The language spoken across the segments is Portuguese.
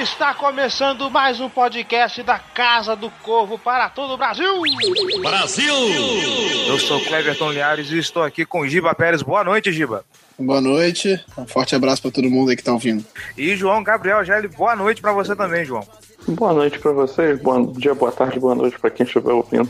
Está começando mais um podcast da Casa do Corvo para todo o Brasil! Brasil! Eu sou Cleverton Liares e estou aqui com Giba Pérez. Boa noite, Giba. Boa noite, um forte abraço para todo mundo aí que tá ouvindo. E João Gabriel Gelli, boa noite para você também, João. Boa noite para vocês, bom dia, boa tarde, boa noite para quem estiver ouvindo.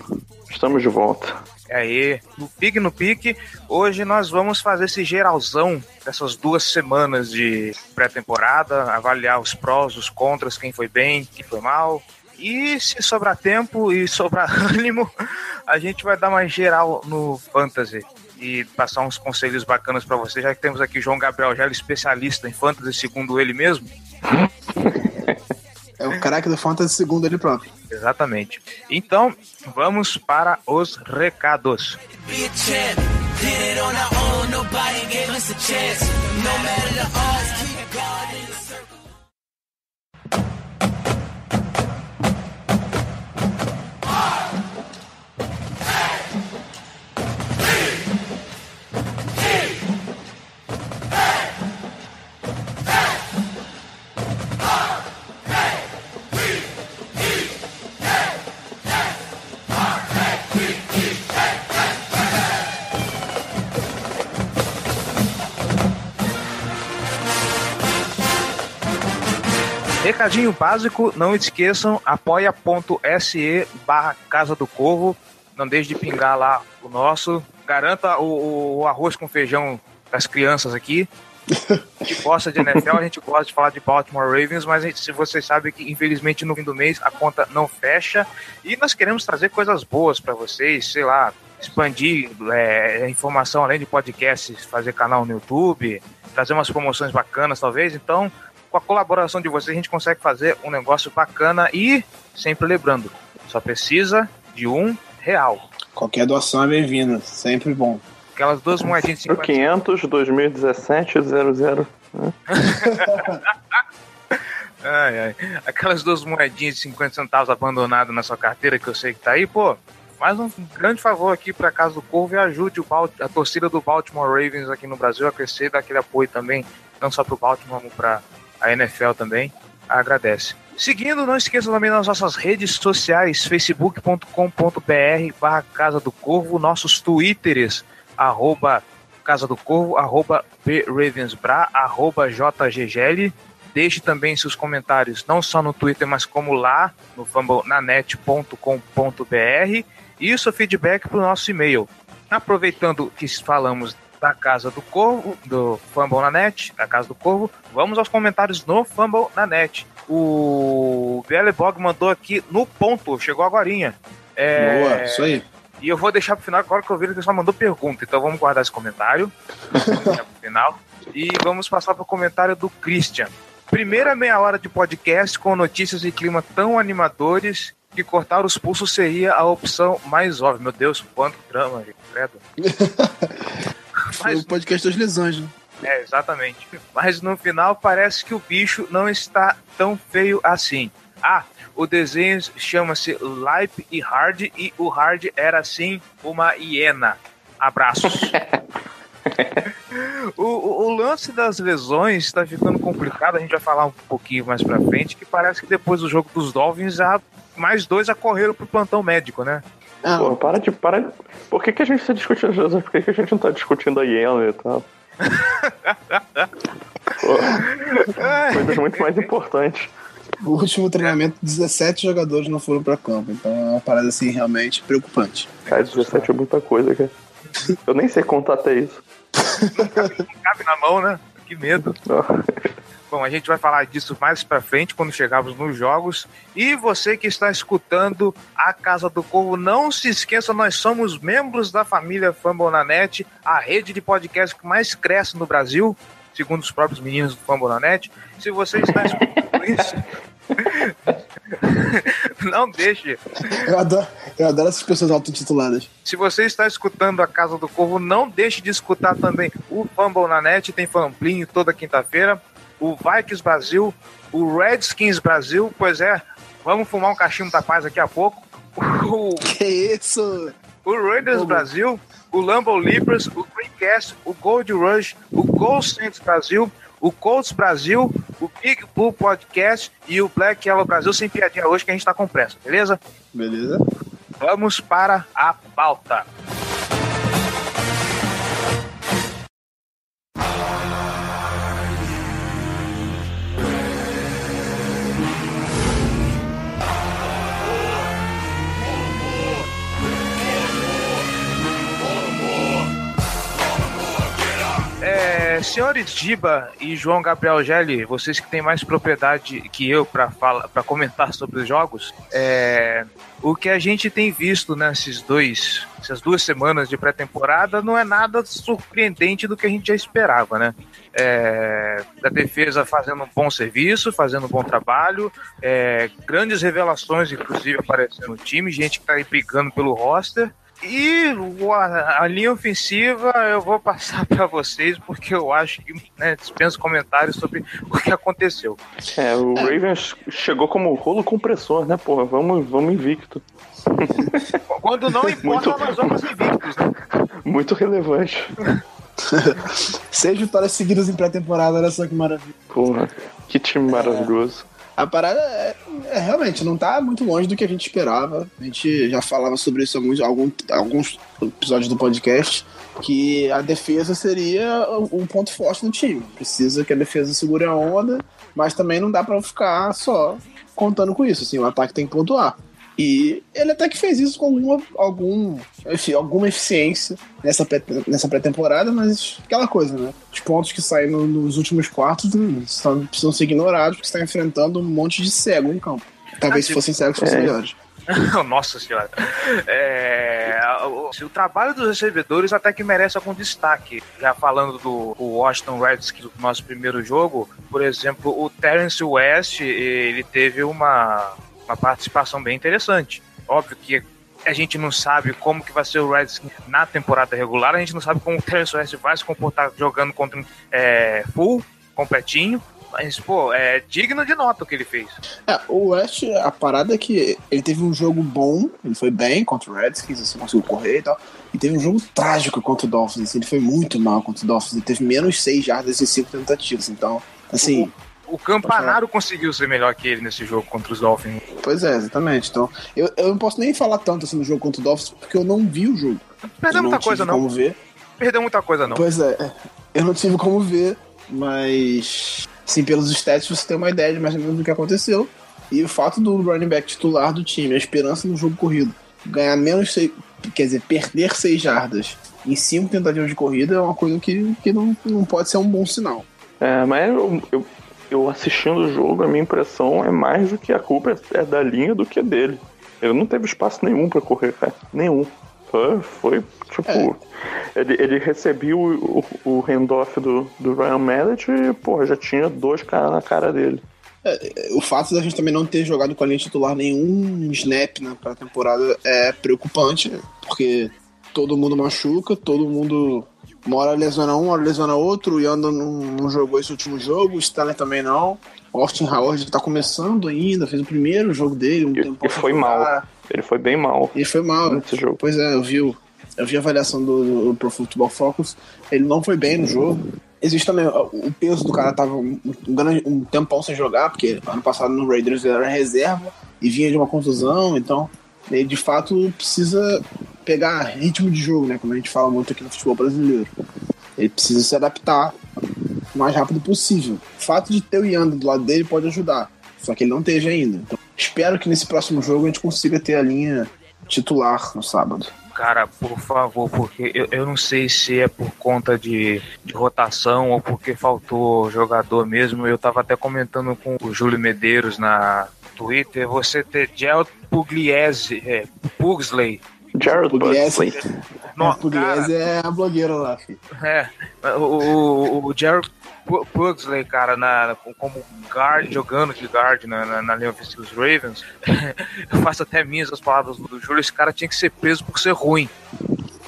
Estamos de volta. Aí, no pique no pique, hoje nós vamos fazer esse geralzão dessas duas semanas de pré-temporada, avaliar os prós, os contras, quem foi bem, quem foi mal. E se sobrar tempo e sobrar ânimo, a gente vai dar mais geral no Fantasy e passar uns conselhos bacanas para você, já que temos aqui João Gabriel Gelo, especialista em Fantasy, segundo ele mesmo. É o craque do Fantasy segundo ele próprio. Exatamente. Então, vamos para os recados. Recadinho básico, não esqueçam, apoia.se barra Casa do Corvo. Não deixe de pingar lá o nosso. Garanta o, o arroz com feijão das crianças aqui. A gente gosta de NFL, a gente gosta de falar de Baltimore Ravens, mas se vocês sabem que infelizmente no fim do mês a conta não fecha e nós queremos trazer coisas boas para vocês, sei lá, expandir é, informação além de podcasts, fazer canal no YouTube, trazer umas promoções bacanas talvez. Então, com a colaboração de vocês a gente consegue fazer um negócio bacana e sempre lembrando, só precisa de um real. Qualquer doação é bem-vinda, sempre bom. Aquelas duas moedinhas de 50 500 2017 00. Ai, ai. Aquelas duas moedinhas de 50 centavos abandonadas na sua carteira que eu sei que tá aí, pô. Faz um grande favor aqui pra Casa do Corvo e ajude o a torcida do Baltimore Ravens aqui no Brasil a crescer, dá aquele apoio também, não só pro Baltimore, como pra a NFL também. Agradece. Seguindo, não esqueça também das nossas redes sociais, facebook.com.br barra Casa do Corvo, nossos twitters, arroba Casa do Corvo, arroba bravensbra, arroba jggl. Deixe também seus comentários, não só no Twitter, mas como lá no fambonanet.com.br e o seu feedback para o nosso e-mail. Aproveitando que falamos da Casa do Corvo, do Fumble na Net, da Casa do Corvo, vamos aos comentários no Fumble na Net. O Bog mandou aqui no ponto, chegou agorinha. É, Boa, isso aí. e eu vou deixar pro final agora que eu vi que ele só mandou pergunta. Então vamos guardar esse comentário. Vamos pro final. E vamos passar pro comentário do Christian. Primeira meia hora de podcast com notícias e clima tão animadores que cortar os pulsos seria a opção mais óbvia. Meu Deus, quanto drama, gente. Credo. Foi Mas o podcast das lesões, né? é, exatamente. Mas no final parece que o bicho não está tão feio assim. Ah, o desenho chama-se Lipe e Hard e o Hard era assim uma hiena. Abraços. o, o- o lance das lesões está ficando complicado. A gente vai falar um pouquinho mais pra frente. Que parece que depois do jogo dos Dolphins, já mais dois acorreram pro plantão médico, né? Ah, Pô, para de. Para de... Por que, que a gente tá discutindo? Por que, que a gente não tá discutindo a Yale e tal? Pô, coisas muito mais importantes. o último treinamento, 17 jogadores não foram pra campo. Então é uma parada assim realmente preocupante. Cara, 17 é muita coisa, cara. Eu nem sei contar até isso. Cabe na mão, né? Que medo. Bom, a gente vai falar disso mais pra frente, quando chegarmos nos jogos. E você que está escutando a Casa do Corvo, não se esqueça, nós somos membros da família Fambonanet, a rede de podcast que mais cresce no Brasil, segundo os próprios meninos do Fambonanet. Se você está escutando isso, não deixe Eu adoro, eu adoro essas pessoas autotituladas. se você está escutando a Casa do Corvo, não deixe de escutar também o Fumble na net, tem Famplinho toda quinta-feira, o Vikings Brasil, o Redskins Brasil, pois é, vamos fumar um cachimbo da paz daqui a pouco, o, Que isso? o Raiders Brasil, o Lambo Libras, o Greencast, o Gold Rush, o Gold Saints Brasil, o Colts Brasil, o Big Blue Podcast e o Black Yellow Brasil, sem piadinha hoje que a gente tá com pressa, beleza? Beleza? Vamos para a pauta. É, senhores Diba e João Gabriel Gelli, vocês que têm mais propriedade que eu para comentar sobre os jogos, é, o que a gente tem visto nesses dois, essas duas semanas de pré-temporada não é nada surpreendente do que a gente já esperava, né? É, da defesa fazendo um bom serviço, fazendo um bom trabalho, é, grandes revelações, inclusive, aparecendo no time, gente que tá aí brigando pelo roster. E a, a linha ofensiva eu vou passar para vocês porque eu acho que né, dispenso comentários sobre o que aconteceu. É, o Ravens chegou como rolo compressor, né, porra? Vamos, vamos invicto. Quando não importa, Muito- nós vamos invictos, né? Muito relevante. Seis vitórias seguidas em pré-temporada, olha só que maravilha. Porra, que time maravilhoso. A parada é, é, realmente não tá muito longe do que a gente esperava. A gente já falava sobre isso alguns, algum- alguns episódios do podcast. Que a defesa seria o ponto forte do time. Precisa que a defesa segure a onda, mas também não dá pra ficar só contando com isso. Assim, o ataque tem que pontuar. E ele até que fez isso com alguma, algum, enfim, alguma eficiência nessa, pré- nessa pré-temporada, mas aquela coisa, né? Os pontos que saem no- nos últimos quartos hum, estão, precisam ser ignorados porque você está enfrentando um monte de cego em campo. Talvez se fossem cegos fossem É. melhores. Nossa senhora. É, o, o trabalho dos recebedores até que merece algum destaque. Já falando do o Washington Redskins, do nosso primeiro jogo, por exemplo, o Terence West, ele teve uma, uma participação bem interessante. Óbvio que a gente não sabe como que vai ser o Redskins na temporada regular, a gente não sabe como o Terence West vai se comportar jogando contra um é, full, completinho, mas, pô, é digno de nota o que ele fez. É, o West, a parada é que ele teve um jogo bom, ele foi bem contra o Redskins, assim, conseguiu correr e tal. E teve um jogo trágico contra o Dolphins, assim, ele foi muito mal contra o Dolphins, ele teve menos 6 jardas em 5 tentativas. Então, assim, O Campanaro conseguiu ser melhor que ele nesse jogo contra os Dolphins. pois é, exatamente. Então, eu, eu não posso nem falar tanto assim no jogo contra o Dolphins, porque eu não vi o jogo. Perdeu muita coisa, não. como ver. Perdeu muita coisa, não. Pois é, eu não tive como ver, mas assim, pelos stats você tem uma ideia de mais ou menos do que aconteceu. E o fato do running back titular do time, a esperança no jogo corrido, ganhar menos seis, quer dizer, perder seis jardas em cinco tentativas de corrida é uma coisa que, que não, não pode ser um bom sinal. É, mas eu, eu, eu assistindo o jogo, a minha impressão é mais do que a culpa é da linha do que dele. Ele não teve espaço nenhum pra correr, cara. Nenhum. Foi, foi tipo. Ele, ele recebia o, o, o handoff do, do Ryan Mallet e, porra, já tinha dois caras na cara dele. O fato da gente também não ter jogado com a linha titular nenhum snap na pré-temporada é preocupante, porque todo mundo machuca, todo mundo. Uma hora lesiona um, uma hora lesiona outro, o Yanda não, não jogou esse último jogo, o Stanley também não. O Austin Howard tá começando ainda, fez o primeiro jogo dele, um E, tempo e foi mal. Ele foi bem mal E foi mal. nesse jogo. Pois é, eu vi, eu vi a avaliação do, do Pro Football Focus. Ele não foi bem no jogo. Existe também o peso do cara tava um, um grande- um tempão sem jogar, porque ano passado no Raiders ele era reserva e vinha de uma contusão, então ele de fato precisa pegar ritmo de jogo, né? Como a gente fala muito aqui no futebol brasileiro. Ele precisa se adaptar o mais rápido possível. O fato de ter o Yanda do lado dele pode ajudar. Só que ele não teve ainda. Então, espero que nesse próximo jogo a gente consiga ter a linha titular no sábado. Cara, por favor, porque eu, eu não sei se é por conta de, de rotação ou porque faltou jogador mesmo. Eu tava até comentando com o Júlio Medeiros na Twitter. Você ter Gel Pugliese, é, Pugsley. Jared Pugliese. No- a Pugliese é a blogueira lá, filho. É, o, o, o Jared Pu- Pugsley, cara, na, como guard, jogando de guard na, na, na linha ofensiva dos Ravens, eu faço até minhas as palavras do Júlio, esse cara tinha que ser preso por ser ruim.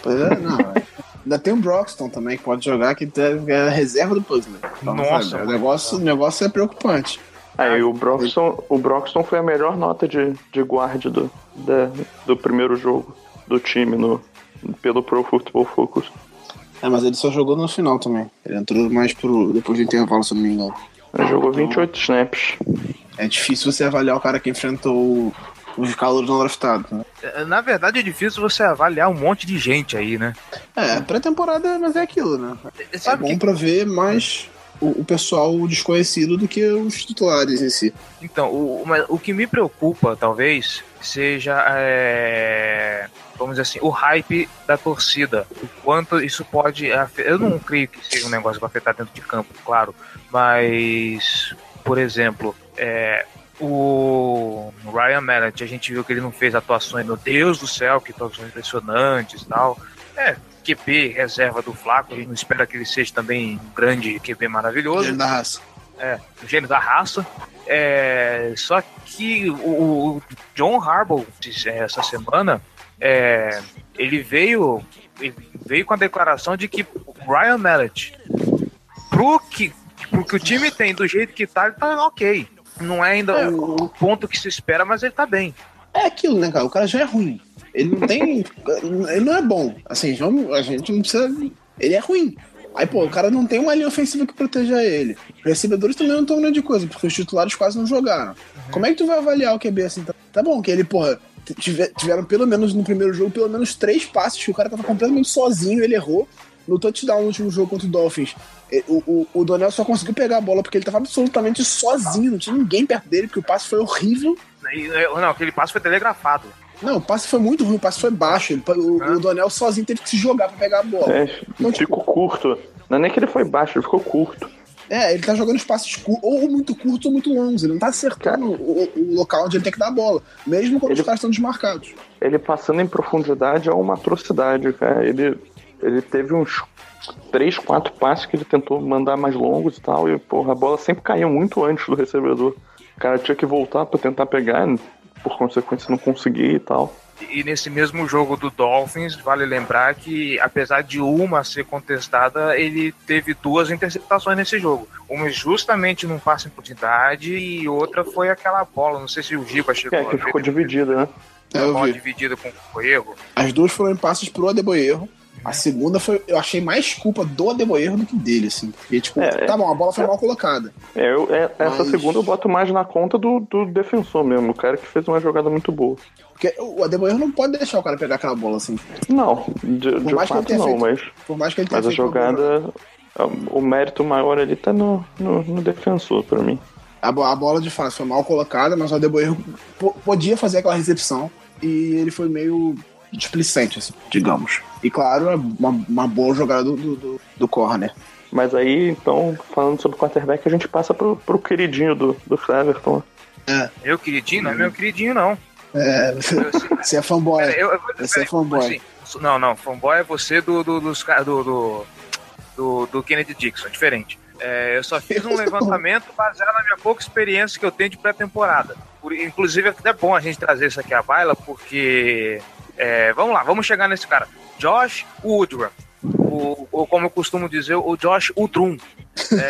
Pois é, não. é. Ainda tem o Broxton também, que pode jogar, que é a reserva do Puzzle. Então, Nossa, sabe, o mano. negócio, o negócio é preocupante. Aí o Broxton, o Broxton foi a melhor nota de, de guard do, da- do primeiro jogo do time no, pelo Pro Football Focus. É, mas ele só jogou no final também. Ele entrou mais pro, depois do intervalo, se não me engano. Ele jogou 28 snaps. É difícil você avaliar o cara que enfrentou o- os calouros não draftados. Né? Na verdade, é difícil você avaliar um monte de gente aí, né? É, pré-temporada, mas é aquilo, né? É Sabe bom que, pra ver mais o, pessoal desconhecido do que os titulares em si. então, o, o que me preocupa, talvez, seja, é, vamos dizer assim, o hype da torcida. O quanto isso pode. Eu não creio que seja um negócio que vai afetar dentro de campo, claro. Mas, por exemplo, é, o Ryan Mallet, a gente viu que ele não fez atuações, meu Deus do céu, que atuações impressionantes e tal. É, QB, reserva do Flaco, a gente não espera que ele seja também um grande QB maravilhoso Gênio da raça. o gênio da raça. É, só que o, o John Harbaugh disse essa semana é, ele veio ele veio com a declaração de que o Ryan Mallet pro que, pro que o time tem do jeito que tá, ele tá ok. Não é ainda o, o ponto que se espera, mas ele tá bem. É aquilo, né, cara? O cara já é ruim. Ele não tem. ele não é bom. Assim, a gente não precisa. Ele é ruim. Aí, pô, o cara não tem uma linha ofensiva que proteja ele. Os recebedores também não estão grande coisa, porque os titulares quase não jogaram. Como é que tu vai avaliar o QB assim? Tá, tá bom que ele, porra, tive- tiveram pelo menos no primeiro jogo, pelo menos três passes que o cara tava completamente sozinho, ele errou. No touchdown no último jogo contra o Dolphins, o, o, o Donel só conseguiu pegar a bola porque ele tava absolutamente sozinho, não tinha ninguém perto dele, porque o passe foi horrível. É, não, aquele passo foi telegrafado. Não, o passe foi muito ruim, o passe foi baixo. Ele- o, Ah. o Donel sozinho teve que se jogar pra pegar a bola. É, Então, tipo, ficou curto. Não é nem que ele foi baixo, ele ficou curto. É, ele tá jogando os passes curtos, ou muito curtos ou muito longos. Ele não tá acertando o, o local onde ele tem que dar a bola, mesmo quando Ele- os caras estão desmarcados. Ele passando em profundidade é uma atrocidade, cara. Ele, ele teve uns 3, 4 passes que ele tentou mandar mais longos e tal, e porra, a bola sempre caía muito antes do recebedor. O cara tinha que voltar pra tentar pegar, por consequência não conseguia e tal. E nesse mesmo jogo do Dolphins, vale lembrar que, apesar de uma ser contestada, ele teve duas interceptações nesse jogo. Uma justamente num passe em profundidade e outra foi aquela bola. Não sei se o Giba chegou É, que ficou dividida, né? É, uma eu bola vi. dividida com, com erro. As duas foram em passes pro Adeboerro. A segunda foi. Eu achei mais culpa do Adeboerro do que dele, assim. Porque, tipo, É, tá bom, a bola foi mal colocada. É, eu, é- essa Mas- segunda eu boto mais na conta do, do defensor mesmo, o cara que fez uma jogada muito boa. Porque o Adeboerro não pode deixar o cara pegar aquela bola, assim. Não, de, de mais que ele fato não, feito- mas, Por mais que ele tenha mas a jogada, o mérito maior ali tá no, no, no defensor pra mim. A, a bola de fato foi mal colocada, mas o po- podia fazer aquela recepção e ele foi meio displicente, assim, digamos. E claro, é uma, uma boa jogada do, do, do, do corner. Mas aí, então, falando sobre o quarterback, a gente passa pro, pro queridinho do, do Cleverton. Meu queridinho, não é meu queridinho, não. É, você é fanboy. Pera, eu, eu, Você é fanboy. assim, não, não, fanboy é você do, do, dos do, do, do, do Kennedy Dixon, diferente. É, eu só fiz um levantamento baseado na minha pouca experiência que eu tenho de pré-temporada. Por- Inclusive, é até bom a gente trazer isso aqui à baila, porque. É, vamos lá, vamos chegar nesse cara. Josh Woodruff. Ou como eu costumo dizer, o Josh Udrum.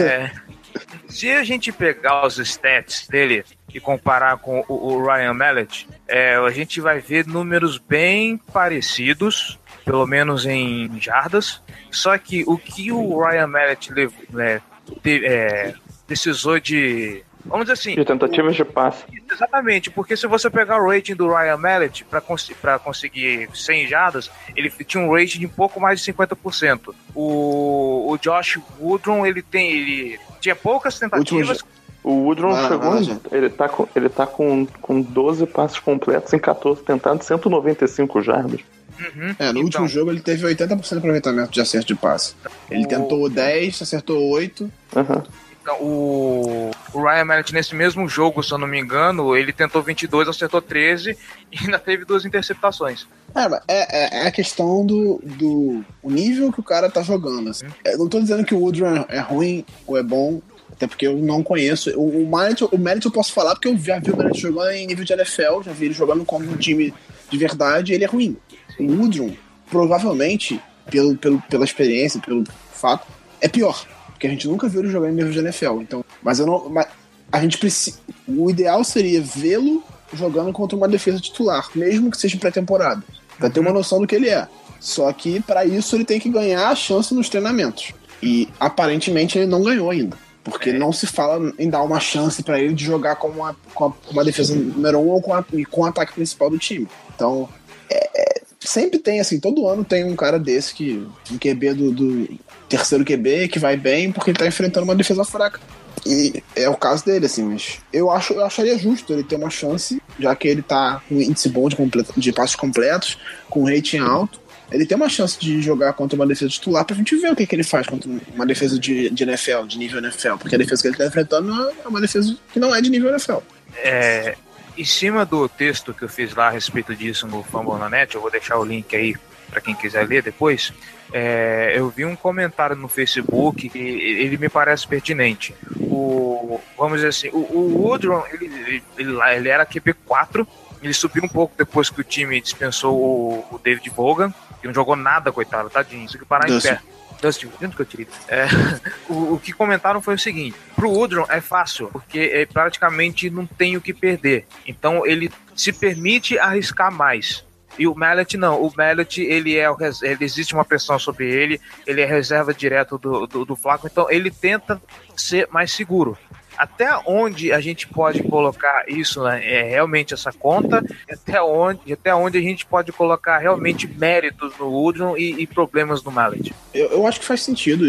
É, se a gente pegar os stats dele e comparar com o, o Ryan Mallet, é, a gente vai ver números bem parecidos, pelo menos em jardas. Só que o que o Ryan Mallet lev- né, te- é, precisou de. Vamos dizer assim. De tentativas de passe. Exatamente, porque se você pegar o rating do Ryan Mallet para cons conseguir 100 jardas, ele tinha um rating de um pouco mais de 50%. O, o Josh Woodrum, ele tem ele tinha poucas tentativas. O Woodron lá, chegou, em- gente. ele tá, com, ele tá com, com 12 passes completos em 14 tentados, 195 jardas. Uhum. É, no Então, último jogo ele teve 80% de aproveitamento de acerto de passe. Ele O- tentou 10, acertou 8. Aham. Então, o, o Ryan Mallett, nesse mesmo jogo, se eu não me engano, ele tentou 22, acertou 13 e ainda teve duas interceptações. É, mas é, é, é a questão do, do o nível que o cara tá jogando. assim. Eu não tô dizendo que o Woodrow é ruim ou é bom, até porque eu não conheço. O, o, Mallet, o Mallet eu posso falar porque eu já vi o Mallet jogando em nível de NFL, já vi ele jogando como um time de verdade ele é ruim. O Woodrow, provavelmente, pelo, pelo, pela experiência, pelo fato, é pior. Porque a gente nunca viu ele jogar em nível de NFL. Então, mas eu não. Mas a gente precisa. O ideal seria vê-lo jogando contra uma defesa titular, mesmo que seja pré-temporada. Pra ter uma noção do que ele é. Só que para isso ele tem que ganhar a chance nos treinamentos. E aparentemente ele não ganhou ainda. Porque não se fala em dar uma chance para ele de jogar com uma, com uma defesa número um ou com, a, com o ataque principal do time. Então, é- é- sempre tem, assim, todo ano tem um cara desse que. Um QB do, do terceiro QB que vai bem porque ele tá enfrentando uma defesa fraca. E é o caso dele, assim, mas eu, acho, eu acharia justo ele ter uma chance, já que ele tá com índice bom de, completa- de passos completos, com rating alto. Ele tem uma chance de jogar contra uma defesa titular pra gente ver o que, que ele faz contra uma defesa de, de NFL, de nível NFL. Porque a defesa que ele tá enfrentando é uma defesa que não é de nível NFL. É, em cima do texto que eu fiz lá a respeito disso no Fambonanet, eu vou deixar o link aí para quem quiser ler depois. é, eu vi um comentário no Facebook que ele me parece pertinente. O, vamos dizer assim, o, o Woodrow, ele, ele, ele, era QB4, ele subiu um pouco depois que o time dispensou o, o David Bogan, que não jogou nada, coitado, tadinho, isso que parar em pé. Dustin, onde que eu tirei? É, o, o que comentaram foi o seguinte: pro Woodrow é fácil, porque é, praticamente não tem o que perder. Então ele se permite arriscar mais. E o Mallet não. O Mallet, ele é ele existe uma pressão sobre ele, ele é reserva direto do, do, do Flaco, então ele tenta ser mais seguro. Até onde a gente pode colocar isso, né, é realmente essa conta, até onde, até onde a gente pode colocar realmente méritos no Woodrow e, e problemas no Mallet. Eu, eu acho que faz sentido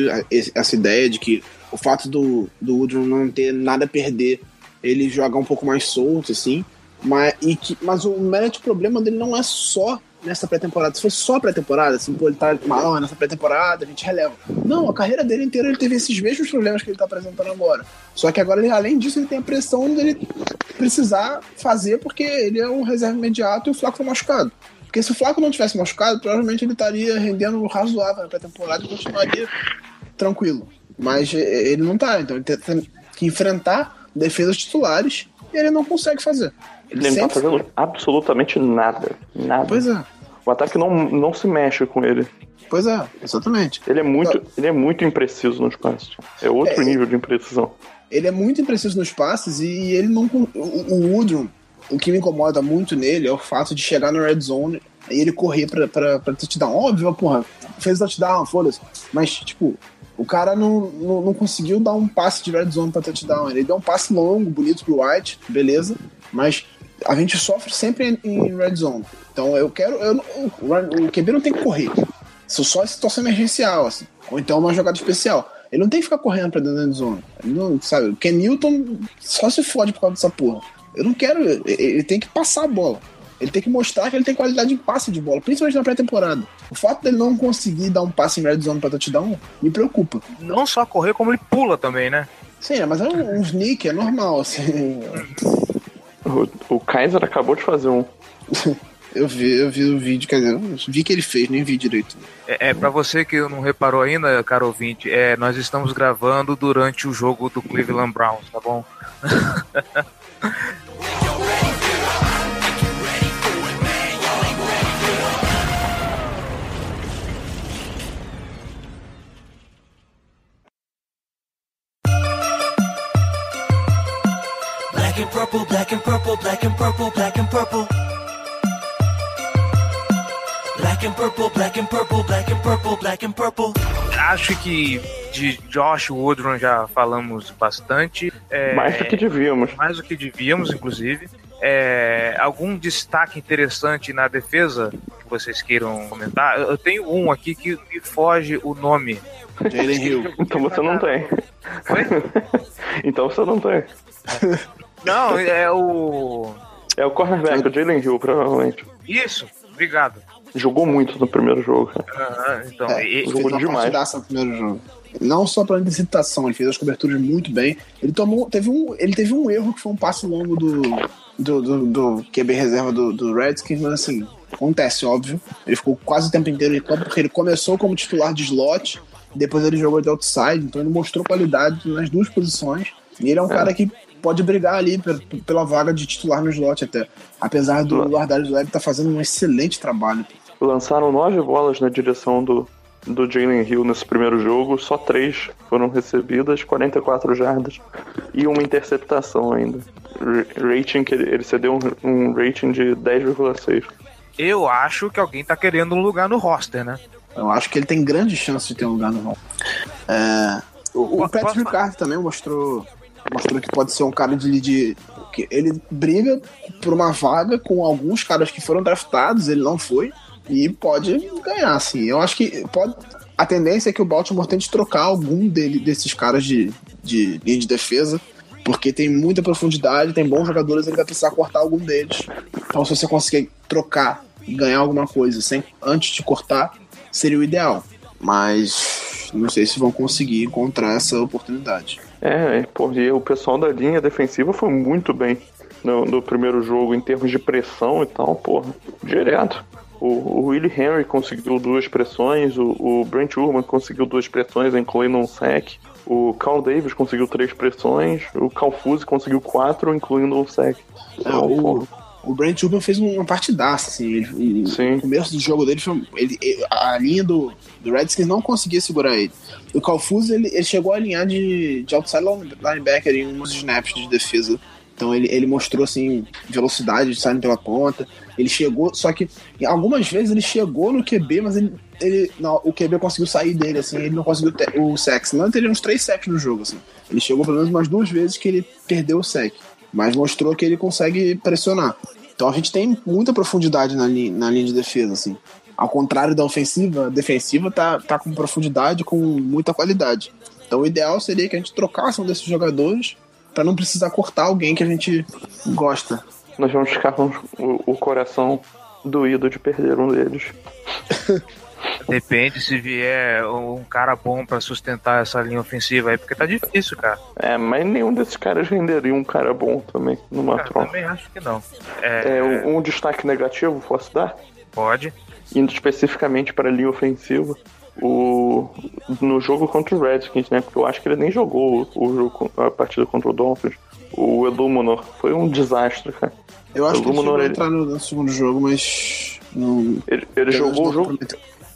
essa ideia de que o fato do, do Woodrow não ter nada a perder, ele joga um pouco mais solto, assim. Mas, e que, mas o Mallet, o problema dele não é só nessa pré-temporada. Se fosse só pré-temporada, assim, pô, ele tá mal nessa pré-temporada, a gente releva. Não, a carreira dele inteira ele teve esses mesmos problemas que ele tá apresentando agora. Só que agora, ele, além disso, ele tem a pressão dele precisar fazer porque ele é um reserva imediato e o Flaco foi machucado. Porque se o Flaco não tivesse machucado, provavelmente ele estaria rendendo razoável na pré-temporada e continuaria tranquilo. Mas ele não tá, então ele tem, que enfrentar defesas titulares e ele não consegue fazer. Ele, Ele não tá fazendo absolutamente nada. Nada. Pois é, O ataque não, não se mexe com ele. pois é, exatamente. Ele é muito, ele é muito impreciso nos passes. É outro É, nível de imprecisão. Ele é muito impreciso nos passes e ele não. O, o Woodrum, o que me incomoda muito nele é o fato de chegar no red zone e ele correr pra, pra, pra touchdown. Óbvio, porra, fez touchdown, foda-se. Mas, tipo, o cara não, não, não conseguiu dar um passe de red zone pra touchdown. Ele deu um passe longo, bonito pro White, beleza. Mas a gente sofre sempre em, red zone. Então eu quero. Eu, o, o QB não tem que correr. Isso só em situação emergencial, assim. Ou então uma jogada especial. Ele não tem que ficar correndo pra dentro da zona. Ele não, sabe? O Ken Newton só se fode por causa dessa porra. Eu não quero. Ele, ele tem que passar a bola. Ele tem que mostrar que ele tem qualidade em passe de bola, principalmente na pré-temporada. O fato dele não conseguir dar um passe em red zone pra touchdown me preocupa. Não só correr, como ele pula também, né? Sim, mas é um, um sneak, é normal, assim. O, o Kaiser acabou de fazer um. Eu vi, eu vi o vídeo, quer dizer, vi que ele fez, nem vi direito. É, é para você que não reparou ainda, caro ouvinte, é, nós estamos gravando durante o jogo do Cleveland Browns, tá bom? purple, black and purple, black and purple, black and purple. Black and purple, black and purple, black and purple, black and purple. Acho que de Josh Woodron já falamos bastante. é, Mais do que devíamos. mais do que devíamos, inclusive. É, algum destaque interessante na defesa que vocês queiram comentar? Eu eu tenho um aqui que me foge o nome. Jalen Hill. Então você não tem. Foi? então você não tem. Não, é o. É o cornerback, o Jalen Hill, provavelmente. Isso, obrigado. Jogou muito no primeiro jogo, cara. Aham, então, É, e- ele jogou fez uma demais. no primeiro jogo. Não só pela interceptação, ele fez as coberturas muito bem. Ele tomou, teve um, ele teve um erro que foi um passe longo do, do, do, do QB reserva do, do Redskins, mas assim, acontece, óbvio. Ele ficou quase o tempo inteiro em campo, porque ele começou como titular de slot, depois ele jogou de outside, então ele mostrou qualidade nas duas posições. E ele é um cara que pode brigar ali pe- pela vaga de titular no slot até. Apesar do Lardarius Webb estar fazendo um excelente trabalho. Lançaram nove bolas na direção do, do Jalen Hill nesse primeiro jogo, só três foram recebidas, 44 jardas e uma interceptação ainda. Rating que ele, ele cedeu um, um rating de 10,6. eu acho que alguém tá querendo um lugar no roster, né? Eu acho que ele tem grande chance de ter um lugar no Hall. É, o o Patrick Ricard também mostrou, mostrou que pode ser um cara de, de. que ele briga por uma vaga com alguns caras que foram draftados, ele não foi, e pode ganhar, assim. Eu acho que pode. A tendência é que o Baltimore tente trocar algum dele, desses caras de, de linha de defesa, porque tem muita profundidade, tem bons jogadores, ele vai precisar cortar algum deles. Então, se você conseguir trocar e ganhar alguma coisa sem, antes de cortar, seria o ideal. Mas não sei se vão conseguir encontrar essa oportunidade. É, porque o pessoal da linha defensiva foi muito bem no, no primeiro jogo em termos de pressão e tal, porra, direto. O, o Willie Henry conseguiu duas pressões, o, o Brent Urban conseguiu duas pressões, incluindo um sec. O Carl Davis conseguiu três pressões, o Cal Fuse conseguiu quatro, incluindo um sec. É, Então, o, porra, o Brent Urban fez uma partidaça, assim. Ele, ele-. O começo do jogo dele foi. Ele, ele- a linha do, do Redskins não conseguia segurar ele. O Calfuz ele, ele chegou a alinhar de, de outside linebacker em uns snaps de defesa. Então ele, ele mostrou assim velocidade saindo pela ponta. Ele chegou, só que algumas vezes ele chegou no QB, mas ele, ele não, o QB conseguiu sair dele, assim, ele não conseguiu ter o sec. Não teria uns três sacks no jogo, assim. Ele chegou pelo menos umas duas vezes que ele perdeu o sec, mas mostrou que ele consegue pressionar. Então a gente tem muita profundidade na, li na linha de defesa, assim. Ao contrário da ofensiva, a defensiva tá, tá com profundidade, com muita qualidade. Então o ideal seria que a gente trocasse um desses jogadores para não precisar cortar alguém que a gente gosta. nós vamos ficar com o, o coração doído de perder um deles. Depende se vier um cara bom pra sustentar essa linha ofensiva aí, porque tá difícil, cara. É, mas nenhum desses caras renderia um cara bom também numa Cara, troca. também acho que não. É, É, um, um destaque negativo, posso dar? Pode. Indo especificamente para a linha ofensiva. O, no jogo contra o Redskins, né? Porque eu acho que ele nem jogou o, o jogo, a partida contra o Dolphins. O Eluminor foi um desastre, cara. Eu acho que ele chegou ele- entrar no, no segundo jogo, mas não. Ele, ele jogou o jogo,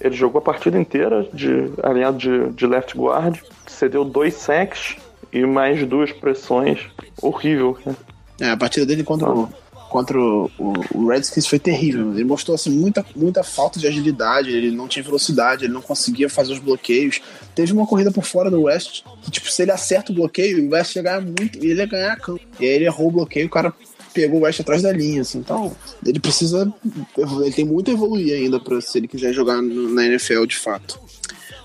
ele jogou a partida inteira de alinhado de, de left guard, cedeu dois sacks e mais duas pressões. Horrível, cara. É, a partida dele contra, o, contra o, o Redskins foi terrível. Ele mostrou assim, muita, muita falta de agilidade, ele não tinha velocidade, ele não conseguia fazer os bloqueios. Teve uma corrida por fora do West, que tipo, se ele acerta o bloqueio, o West ia ganhar muito, ele ia ganhar a campo. E aí ele errou o bloqueio, o cara pegou o West atrás da linha, assim. Então, ele precisa. Ele tem muito a evoluir ainda para se ele quiser jogar no- na NFL de fato.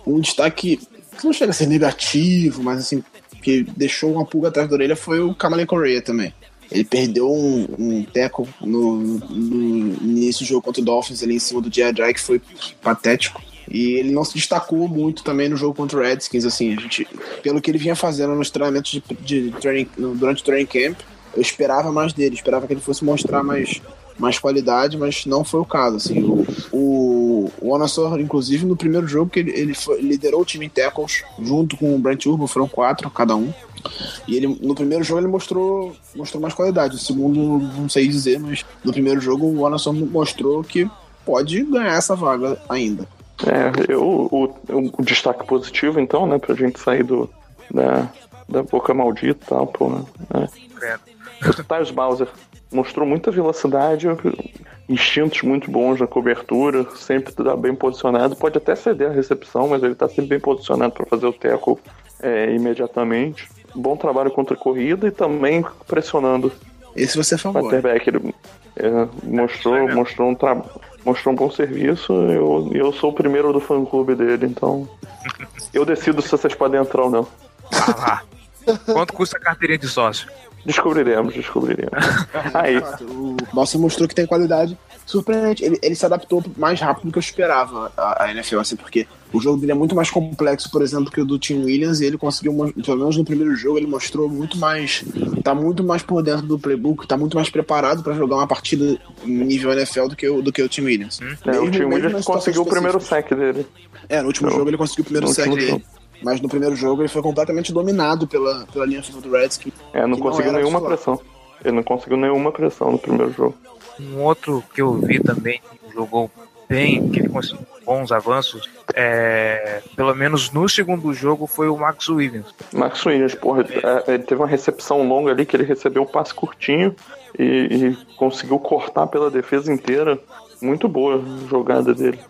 Um destaque que não chega a ser negativo, mas assim, que deixou uma pulga atrás da orelha foi o Kamale Correa também. Ele perdeu um, um teco no, no início do jogo contra o Dolphins ali em cima do J.J. que foi patético. E ele não se destacou muito também no jogo contra o Redskins, assim, gente, pelo que ele vinha fazendo nos treinamentos de, de training, durante o training camp, eu esperava mais dele, esperava que ele fosse mostrar mais, mais qualidade, mas não foi o caso, assim, o, o, o Onassor, inclusive, no primeiro jogo que ele, ele foi- liderou o time em tackles, junto com o Brent Urban, foram quatro cada um, e ele, no primeiro jogo ele mostrou, mostrou mais qualidade. No segundo, não sei dizer, mas no primeiro jogo o Anderson mostrou que pode ganhar essa vaga ainda. É, eu, o, o destaque positivo, então, né, pra gente sair do, da, da boca maldita e tal, pô. Né? Credo. O Tyus Bowser mostrou muita velocidade, instintos muito bons na cobertura, sempre tá bem posicionado. Pode até ceder a recepção, mas ele tá sempre bem posicionado para fazer o tackle é, imediatamente. Bom trabalho contra a corrida e também pressionando Esse você é favor. quarterback. Ele é, mostrou, mostrou, um tra... mostrou um bom serviço. Eu, eu sou o primeiro do fã-clube dele, então eu decido se vocês podem entrar ou não. Ah, lá. Quanto custa a carteirinha de sócio? Descobriremos, descobriremos. Aí, O Balsa mostrou que tem qualidade, surpreendente. Ele, ele se adaptou mais rápido do que eu esperava a, a NFL, assim, porque o jogo dele é muito mais complexo, por exemplo, que o do Tim Williams, e ele conseguiu, pelo menos no primeiro jogo, ele mostrou muito mais. tá muito mais por dentro do playbook, tá muito mais preparado pra jogar uma partida nível NFL do que o, do que o Tim Williams. É, o Mesmo- Tim mesmo Williams conseguiu o primeiro sack dele. É, no último jogo ele conseguiu o primeiro último dele. jogo. Mas no primeiro jogo ele foi completamente dominado pela, pela linha ofensiva do Redskins. É, não conseguiu era nenhuma titular. pressão. Ele não conseguiu nenhuma pressão no primeiro jogo. Um outro que eu vi também, que jogou bem, que ele conseguiu bons avanços, é, pelo menos no segundo jogo, foi o Max Williams. Max Williams, porra, é, ele teve uma recepção longa ali que ele recebeu um passe curtinho e, e conseguiu cortar pela defesa inteira. Muito boa a jogada dele.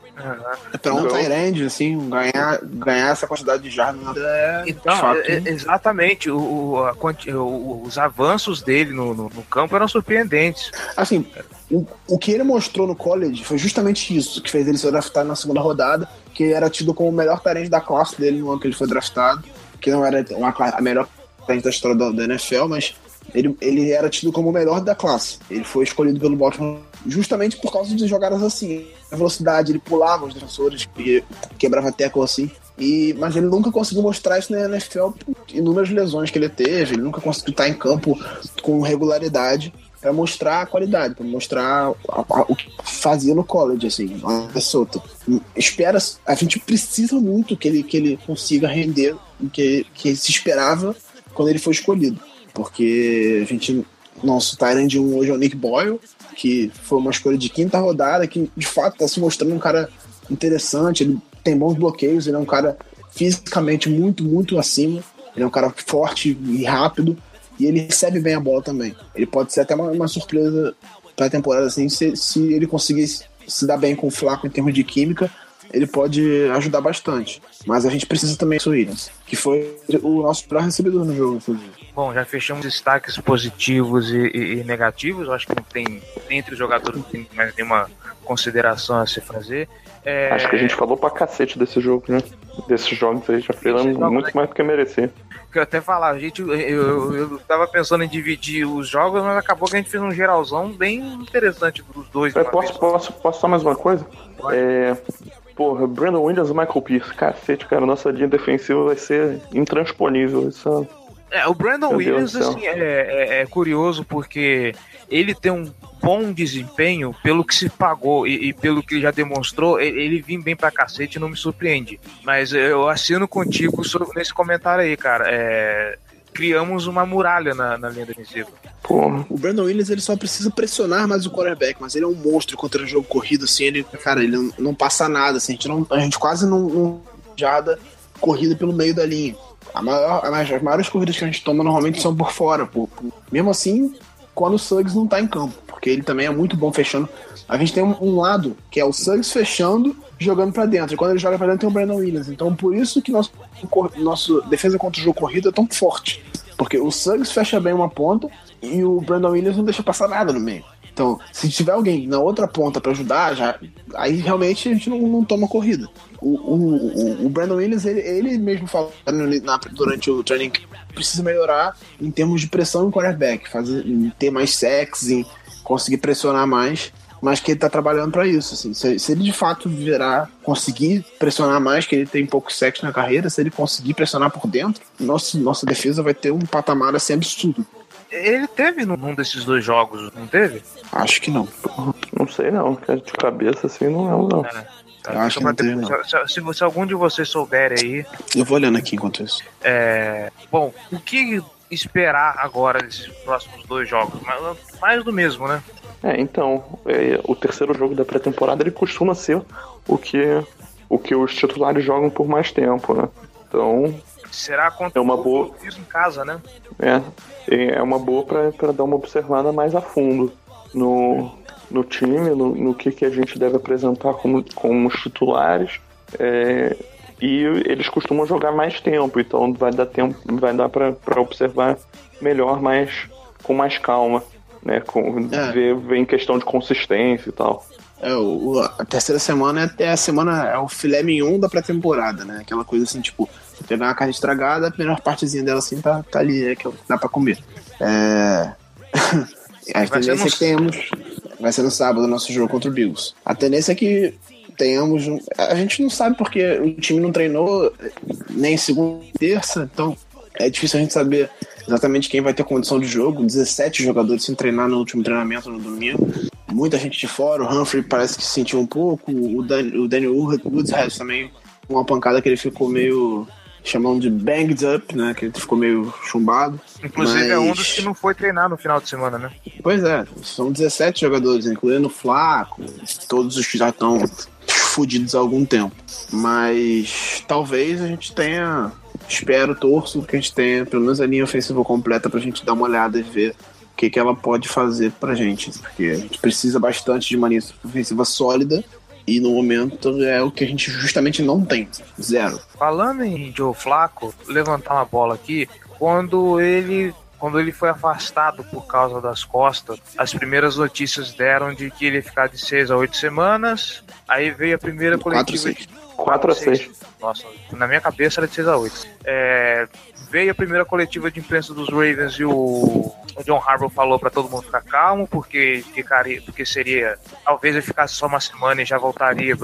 É pra um Então- Tyrande, assim, ganhar, ganhar essa quantidade de jardas é Então, fato, é- exatamente, o, o- a o- os avanços dele no, no- no campo eram surpreendentes. Assim, o, o que ele mostrou no college foi justamente isso, que fez ele ser draftado na segunda rodada, que ele era tido como o melhor talento da classe dele no ano que ele foi draftado, que não era uma, a melhor talento da história da, da NFL, mas ele, ele era tido como o melhor da classe. Ele foi escolhido pelo Baltimore justamente por causa de jogadas assim, a velocidade, ele pulava os defensores, quebrava teco assim. E, mas ele nunca conseguiu mostrar isso na NFL por inúmeras lesões que ele teve, ele nunca conseguiu estar em campo com regularidade para mostrar a qualidade, para mostrar o que fazia no college, assim, Minnesota. Espera, a gente precisa muito que ele, que ele consiga render o que, que se esperava quando ele foi escolhido, porque a gente, nosso Tyrant 1 hoje é o Nick Boyle, que foi uma escolha de quinta rodada, que de fato está se mostrando um cara interessante, ele tem bons bloqueios, ele é um cara fisicamente muito, muito acima, ele é um cara forte e rápido, e ele recebe bem a bola também. Ele pode ser até uma, uma surpresa para a temporada, assim, se, se ele conseguir se dar bem com o Flaco em termos de química, ele pode ajudar bastante. Mas a gente precisa também do Williams, que foi o nosso melhor recebedor no jogo, inclusive. Bom, já fechamos destaques positivos e, e- e negativos. Eu acho que não tem, entre os jogadores, não tem mais nenhuma consideração a se fazer. É, Acho que a gente falou pra cacete desse jogo, né? Desses jogos aí, já falamos muito mais do que merecer. que eu até falar, a gente, eu, eu, eu tava pensando em dividir os jogos, mas acabou que a gente fez um geralzão bem interessante dos dois. É, posso, vez. posso, posso só mais uma coisa? É, porra, Brandon Williams e Michael Pierce. Cacete, cara, nossa linha defensiva vai ser intransponível. Isso É, o Brandon Meu Williams assim, é, é- é curioso porque ele tem um bom desempenho pelo que se pagou e, e pelo que ele já demonstrou. Ele, ele vim bem pra cacete não me surpreende. Mas eu assino contigo sobre- nesse comentário aí, cara. É, criamos uma muralha na, na linha defensiva. porra. O Brandon Williams ele só precisa pressionar mais o quarterback, mas ele é um monstro contra o jogo corrido, assim, ele, cara, ele não, não passa nada, assim, a gente, não, a gente quase não, não jada corrida pelo meio da linha. A maior, a mais- as maiores corridas que a gente toma normalmente são por fora, por- por- mesmo assim, quando o Suggs não tá em campo, porque ele também é muito bom fechando. A gente tem um, um lado que é o Suggs fechando, jogando pra dentro, e quando ele joga pra dentro tem o Brandon Williams. Então, por isso que nosso, nosso defesa contra o jogo corrido é tão forte, porque o Suggs fecha bem uma ponta e o Brandon Williams não deixa passar nada no meio. Então, se tiver alguém na outra ponta pra ajudar, já, aí realmente a gente não, não toma corrida. O, o, o- o Brandon Williams, ele, ele mesmo falou durante o training precisa melhorar em termos de pressão em quarterback, fazer, ter mais sacks, em conseguir pressionar mais, mas que ele tá trabalhando pra isso. Assim. Se, se ele de fato virar, conseguir pressionar mais, que ele tem pouco sacks na carreira, se ele conseguir pressionar por dentro, nossa, nossa defesa vai ter um patamar assim absurdo. Ele teve num desses dois jogos, não teve? Acho que não. Não sei não, de cabeça assim não é um não. Tá, Eu acho que não depois. Se, se, você- algum de vocês souber aí, Eu vou olhando aqui enquanto isso. É, bom, o que esperar agora desses próximos dois jogos? Mais, do mesmo, né? É, então, é, o terceiro jogo da pré-temporada ele costuma ser o que, o que os titulares jogam por mais tempo, né? Então, Será contra É uma boa- Fiz em casa, né? é, é uma boa para dar uma observada mais a fundo no, no time, no, no que, que a gente deve apresentar como, como os titulares. é, e eles costumam jogar mais tempo, então vai dar tempo, vai dar para observar melhor, mas com mais calma, né? Com, É. ver, ver em questão de consistência e tal. É, o, a terceira semana é até a semana, é o filé mignon da pré-temporada, né? Aquela coisa assim, tipo, você pegar uma carne estragada, a melhor partezinha dela assim tá, tá ali, é que dá pra comer. É. a tendência é que tenhamos. Vai ser no sábado o nosso jogo contra o Bills. A tendência é que tenhamos. um- A gente não sabe porque o time não treinou nem segunda nem terça, então é difícil a gente saber exatamente quem vai ter condição de jogo. 17 jogadores sem treinar no último treinamento no domingo. Muita gente de fora. O Humphrey parece que sentiu um pouco. O, o Daniel Woods também, uma pancada que ele ficou meio. Chamando de banged up, né? Que ele ficou meio chumbado. Inclusive é um Mas- dos que não foi treinar no final de semana, né? Pois é, são 17 jogadores, incluindo o Flaco, todos os que já estão fudidos há algum tempo. Mas talvez a gente tenha, espero, torço que a gente tenha pelo menos a linha ofensiva completa pra gente dar uma olhada e ver o que, que ela pode fazer pra gente. Porque a gente precisa bastante de uma linha ofensiva sólida e no momento é o que a gente justamente não tem. Zero. Falando em Joe Flaco, levantar uma bola aqui, quando ele quando ele foi afastado por causa das costas, as primeiras notícias deram de que ele ia ficar de 6 a 8 semanas. Aí veio a primeira Quatro, coletiva seis. 4 a 6. Nossa, na minha cabeça era de 6 a 8. É, veio a primeira coletiva de imprensa dos Ravens e o, John Harbaugh falou para todo mundo ficar calmo, porque, ficaria, porque seria. Talvez ele ficasse só uma semana e já voltaria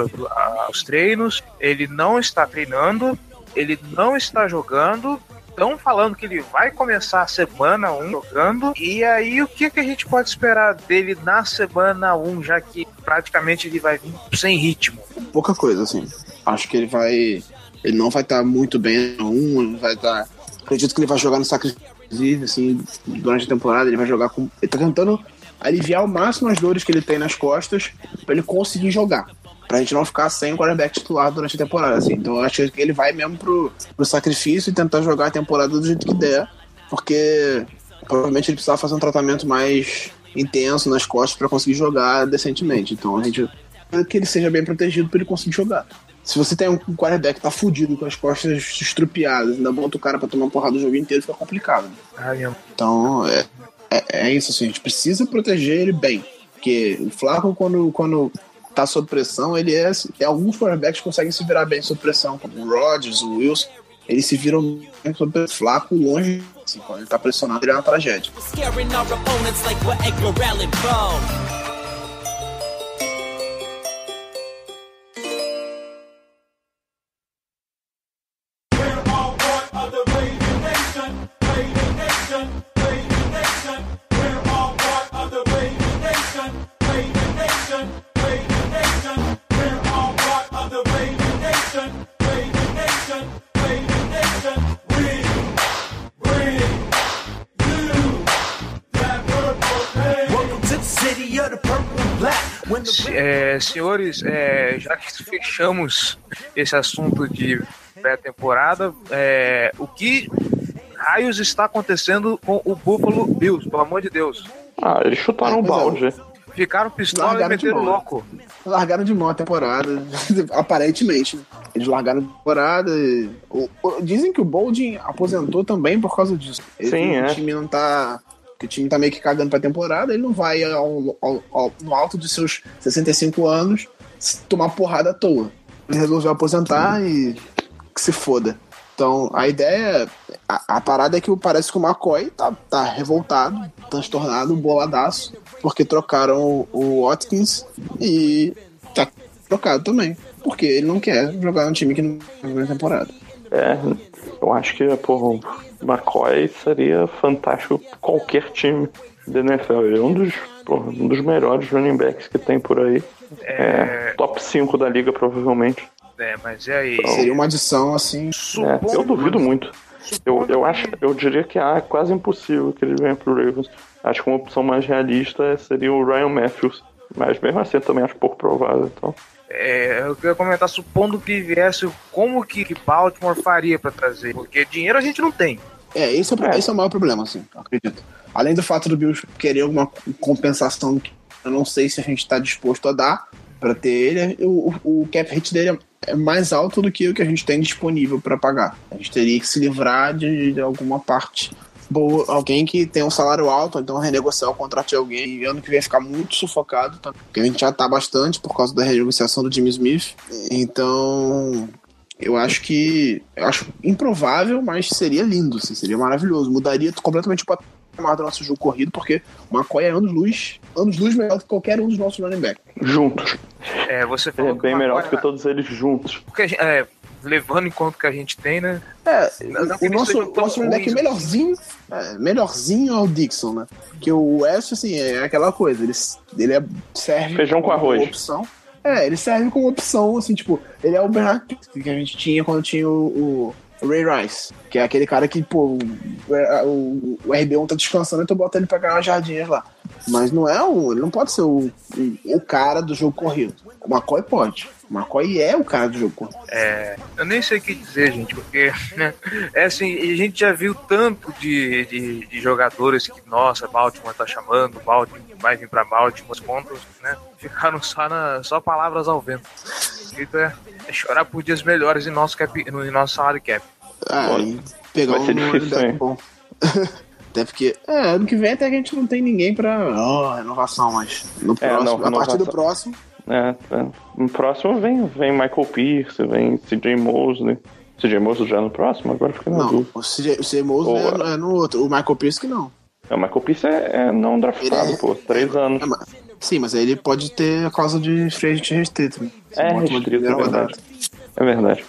aos treinos. Ele não está treinando, ele não está jogando. Estão falando que ele vai começar a semana 1 jogando. E aí, o que, que a gente pode esperar dele na semana 1, já que praticamente ele vai vir sem ritmo? pouca coisa, assim. Acho que ele vai. Ele não vai estar muito bem no um, ele vai estar. Acredito que ele vai jogar no sacrifício, assim, durante a temporada, ele vai jogar com. Ele tá tentando aliviar ao máximo as dores que ele tem nas costas pra ele conseguir jogar. Pra gente não ficar sem o quarterback titular durante a temporada, assim. Então eu acho que ele vai mesmo pro, pro sacrifício e tentar jogar a temporada do jeito que der, porque provavelmente ele precisava fazer um tratamento mais intenso nas costas pra conseguir jogar decentemente. Então a gente que ele seja bem protegido para ele conseguir jogar. Se você tem um quarterback que tá fudido com as costas estrupiadas, ainda bota o cara pra tomar uma porrada o jogo inteiro, fica complicado. Meu Então, é, é, é isso assim, a gente precisa proteger ele bem. Porque o Flaco, quando, quando tá sob pressão, ele é. Tem alguns quarterbacks que conseguem se virar bem sob pressão, como o Rodgers, o Wilson. Eles se viram bem sob pressão. Flaco longe. Assim, quando ele tá pressionado, ele é uma tragédia. Senhores, é, já que fechamos esse assunto de pré-temporada, é, o que raios está acontecendo com o Buffalo Bills, pelo amor de Deus? Ah, eles chutaram o é. balde. Ficaram pistola e Largaram de meteram louco. largaram de mão a temporada, aparentemente. né? Eles largaram a temporada. e- o- o- dizem que o Boldin aposentou também por causa disso. Ele Sim, que é. O time não tá. Que o time tá meio que cagando pra temporada, ele não vai ao- ao- ao- no alto dos seus 65 anos tomar porrada à toa. Ele resolveu aposentar e que se foda. Então, a ideia. A, a parada é que parece que o McCoy tá, tá revoltado, transtornado, boladaço, porque trocaram o, o Watkins e tá trocado também. Porque ele não quer jogar no time que não joga na temporada. É, eu acho que, o McCoy seria fantástico qualquer time da NFL. Ele é um dos, porra, um dos melhores running backs que tem por aí. É, top 5 da liga, provavelmente. É, mas e aí? Seria uma adição assim. É, eu duvido muito. Eu, eu, acho, eu diria que ah, é quase impossível que ele venha pro Ravens. Acho que uma opção mais realista seria o Ryan Matthews. Mas mesmo assim eu também acho pouco provável. Então. É, eu queria comentar, supondo que viesse, como que, que Baltimore faria pra trazer? Porque dinheiro a gente não tem. É, esse é, o- É. esse é o maior problema, assim, acredito. Além do fato do Bills querer alguma compensação que eu não sei se a gente tá disposto a dar pra ter ele, o, o cap hit dele é mais alto do que o que a gente tem disponível pra pagar. A gente teria que se livrar de, de alguma parte alguém que tem um salário alto, então renegociar o contrato de alguém e ano que vem ficar muito sufocado, tá? porque a gente já tá bastante por causa da renegociação do Jimmy Smith. Então, eu acho que. Eu acho improvável, mas seria lindo, assim, seria maravilhoso. Mudaria completamente o mais do nosso jogo corrido, porque o McCoy é anos-luz, anos-luz melhor que qualquer um dos nossos running backs. Juntos. É, você falou é bem melhor McCoy- do que todos eles juntos. porque a gente- é, levando em conta o que a gente tem, né? É, o nosso, o nosso running back ruins. melhorzinho, é, melhorzinho é o Dixon, né? Porque o West, assim, é aquela coisa, ele, ele é, serve Feijão com como arroz. opção. É, ele serve como opção, assim, tipo, ele é o Bernard que a gente tinha quando tinha o, o Ray Rice, que é aquele cara que, pô, o, o, o RB1 tá descansando, então bota ele pra ganhar umas jardinhas lá. Mas não é o. Ele não pode ser o, o, o cara do jogo corrido. O McCoy pode. O McCoy é o cara do jogo corrido. É, eu nem sei o que dizer, gente, porque né, é assim, a gente já viu tanto de, de, de jogadores que, nossa, Baltimore tá chamando, Baltimore vai vir pra Baltimore, os pontos, né? Ficaram só, na, só palavras ao vento. Então é, é chorar por dias melhores em nosso, cap, no, em nosso salário cap. Ah, pegar vai um ser running difícil, bom. Até porque, é, ano que vem até a gente não tem ninguém pra. Ó, renovação, mas no É, próximo, não, a partir do próximo. É, é. No próximo vem, vem Michael Pierce, vem CJ Mosley. CJ Mosley já no próximo? Agora fica na Não, o CJ o CJ Mosley é, é no outro. O Michael Pierce que não. É, o Michael Pierce é, é não draftado, é- pô. Três anos. É, mas- sim, mas aí ele pode ter a causa de agent restrito. né? É, restrito, é rodada. verdade. É verdade.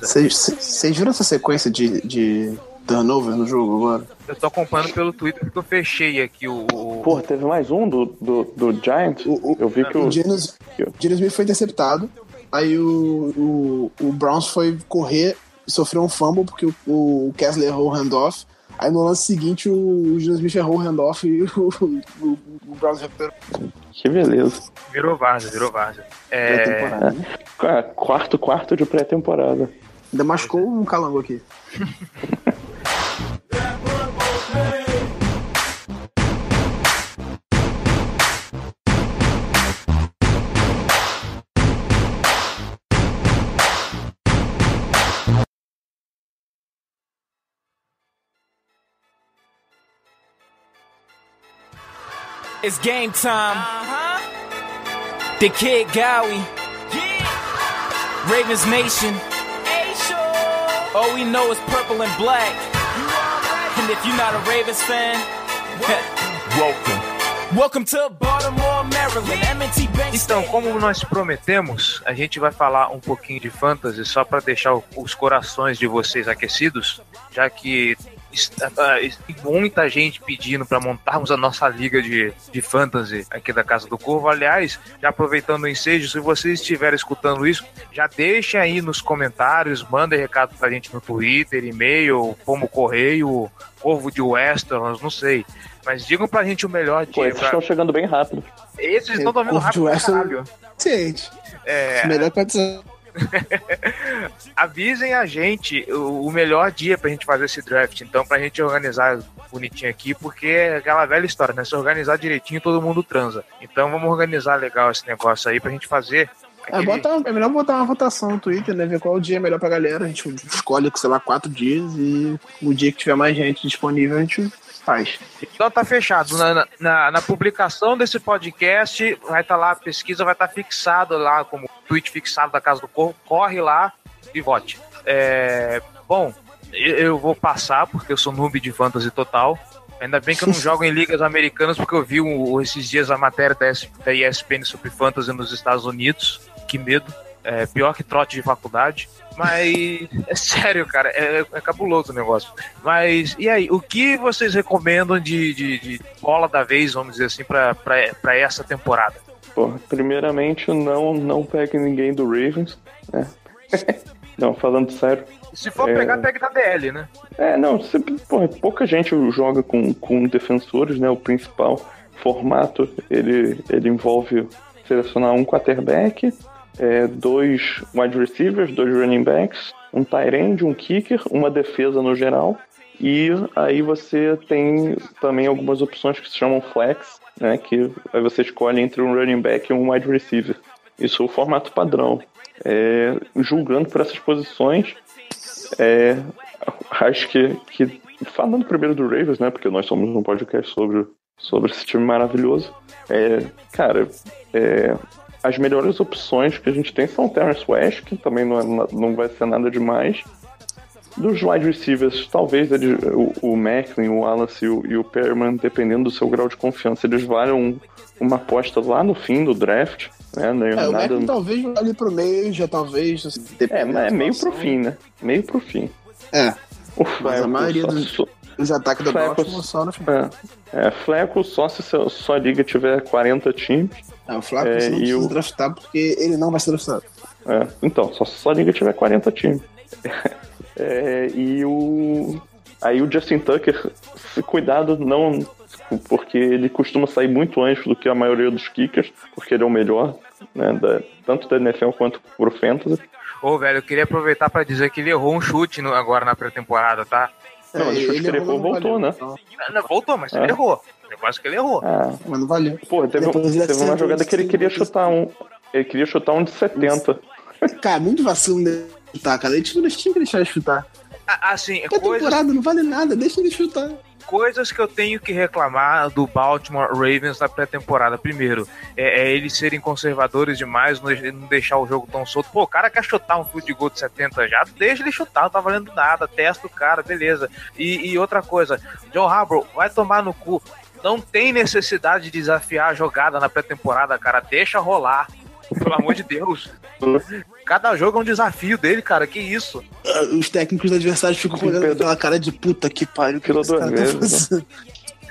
Vocês vocês viram essa sequência de, de turnover no jogo agora? Eu tô acompanhando pelo Twitter porque eu fechei aqui o. o- Pô, teve mais um do, do, do Giant. O- o- Eu vi que o. O James Smith foi interceptado. Aí o, o, o Browns foi correr e sofreu um fumble porque o, o Kessler errou o handoff. Aí no lance seguinte o, o James Smith errou o handoff e o, o, o Browns recuperou Que beleza. Virou Várzea, virou Várzea. É, né? Quarto, quarto de pré-temporada. Ainda machucou um calango aqui. It's game time. The Kid Gowie. Ravens Nation. All we know is purple and black. And if you're not a Ravens fan, welcome. Welcome to Baltimore, Maryland. M&T Bank Então, como nós prometemos, a gente vai falar um pouquinho de fantasy só para deixar os corações de vocês aquecidos, já que tem muita gente pedindo para montarmos a nossa liga de, de fantasy aqui da Casa do Corvo. Aliás, já aproveitando o ensejo, se vocês estiverem escutando isso, já deixem aí nos comentários, mandem recado pra gente no Twitter, e-mail, como correio, Corvo de Westeros, não sei. Mas digam pra gente o melhor Pô, dia. esses pra- estão chegando bem rápido. Esses estão dormindo de rápido pra Westeros. Gente, É, melhor condição. avisem a gente o, melhor dia pra gente fazer esse draft, então, pra gente organizar bonitinho aqui, porque é aquela velha história, né? Se organizar direitinho, todo mundo transa. Então vamos organizar legal esse negócio aí pra gente fazer. É, aquele- bota, é melhor botar uma votação no Twitter, né? Ver qual o dia é melhor pra galera. A gente escolhe, sei lá, quatro dias e o dia que tiver mais gente disponível a gente faz. Então tá fechado. Na, na, na publicação desse podcast, vai estar lá, a pesquisa vai estar fixado lá, como tweet fixado da Casa do Corvo. Corre lá e vote. É, bom, eu, vou passar, porque eu sou noob de fantasy total. Ainda bem que eu não jogo em ligas americanas, porque eu vi esses dias a matéria da ESPN sobre fantasy nos Estados Unidos. Que medo. É pior que trote de faculdade. Mas é sério, cara, é, é cabuloso o negócio. Mas e aí, o que vocês recomendam de, de, de bola da vez, vamos dizer assim, pra essa temporada? Pô, primeiramente, não, não pegue ninguém do Ravens. né? não, falando sério. Se for É. pegar, pega da DL, né? É, não, sempre, porra, pouca gente joga com, com defensores, né? O principal formato, ele, ele envolve selecionar um quarterback, é, dois wide receivers, dois running backs, um tight end, um kicker, uma defesa no geral. E aí você tem também algumas opções que se chamam flex, né? Que aí você escolhe entre um running back e um wide receiver. Isso é o formato padrão. É, julgando por essas posições, é, acho que, que. Falando primeiro do Ravens, né? Porque nós somos um podcast sobre, sobre esse time maravilhoso. É, cara, é, as melhores opções que a gente tem são o Terrence West, que também não, é não vai ser nada demais. dos wide receivers, talvez eles, o, o Macklin, o Wallace e o, e o Perman, dependendo do seu grau de confiança, eles valham uma aposta lá no fim do draft. Né? Não- É, o nada- Mac talvez ali pro meio, já talvez. assim, é, mas é meio pro fim, né? Meio pro fim. É, O mas a Fleco maioria só- dos, só- dos ataques do Flecos- Baltimore só no final. É, é, Fleco só se sua liga tiver 40 times. É, o Flávio É, você não precisa o- draftar porque ele não vai ser draftado. É, então, só se sua liga tiver 40 times. É, e o. Aí o Justin Tucker, cuidado, não. Porque ele costuma sair muito antes do que a maioria dos kickers, porque ele é o melhor, né? da- tanto da NFL quanto pro Fantasy. Ô, velho, eu queria aproveitar pra dizer que ele errou um chute no- agora na pré-temporada, tá? Não, mas o chute que ele errou, voltou, valeu. né? Não, voltou, mas ele É. errou. Eu acho que ele errou. Ah, Mas não valeu. pô, teve, teve uma jogada que ele queria chutar um. Ele queria chutar um de 70. Cara, muito vacilo dele chutar, cara. Ele tinha, tinha que deixar ele chutar. Ah, Assim, É coisas, temporada, não vale nada, deixa ele chutar. Coisas que eu tenho que reclamar do Baltimore Ravens na pré-temporada. Primeiro, é, é eles serem conservadores demais, não deix- não deixar o jogo tão solto. Pô, o cara quer chutar um field goal de 70 já, deixa ele chutar, não tá valendo nada, testa o cara, beleza. E, e outra coisa, John Harbaugh, vai tomar no cu. Não tem necessidade de desafiar a jogada na pré-temporada, cara, deixa rolar. Pelo amor de Deus. Cada jogo é um desafio dele, cara, que isso. Ah, Os técnicos adversários ficam olhando Pedro. aquela cara de puta que pariu. que esse cara tá fazendo?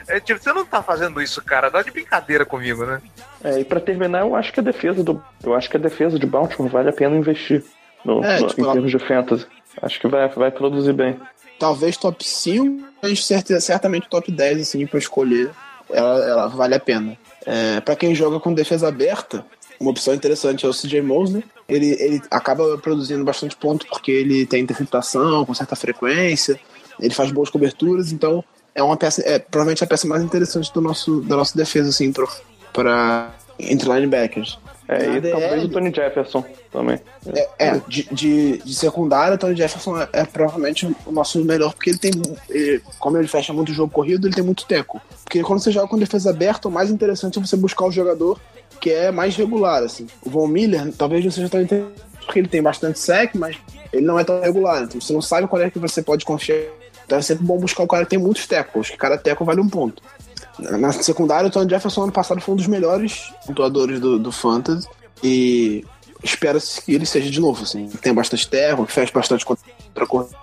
É, tipo, você não tá fazendo isso, cara, dá de brincadeira comigo, né? É, e pra terminar, eu acho que a defesa do. Eu acho que a defesa de Baltimore vale a pena investir no, É, no- tipo, em ela- termos de fantasy. Acho que vai, vai produzir bem. Talvez top 5, mas certamente top 10, assim, pra escolher. Ela, ela vale a pena. É, pra quem joga com defesa aberta, uma opção interessante é o CJ Mosley. Ele, ele acaba produzindo bastante ponto porque ele tem interceptação com certa frequência, ele faz boas coberturas, então é uma peça, é provavelmente a peça mais interessante do nosso, da nossa defesa, assim, pro, pra, entre linebackers. É, Na e talvez DL, o Tony Jefferson também. é, é, de, de, de secundária, Tony Jefferson é, é provavelmente o nosso melhor, porque ele tem. ele- como ele fecha muito jogo corrido, ele tem muito teco. Porque quando você joga com defesa aberta, o mais interessante é você buscar um jogador que é mais regular, assim. O Von Miller, talvez não seja tão interessante, porque ele tem bastante sec, mas ele não é tão regular. Então você não sabe qual é que você pode confiar. Então é sempre bom buscar o cara que tem muitos tecos, que cada teco vale um ponto. Na secundária, o Tony Jefferson ano passado foi um dos melhores pontuadores do, do Fantasy. E espera-se que ele seja de novo, assim. Tenha bastante terra, que feche bastante contra corrida,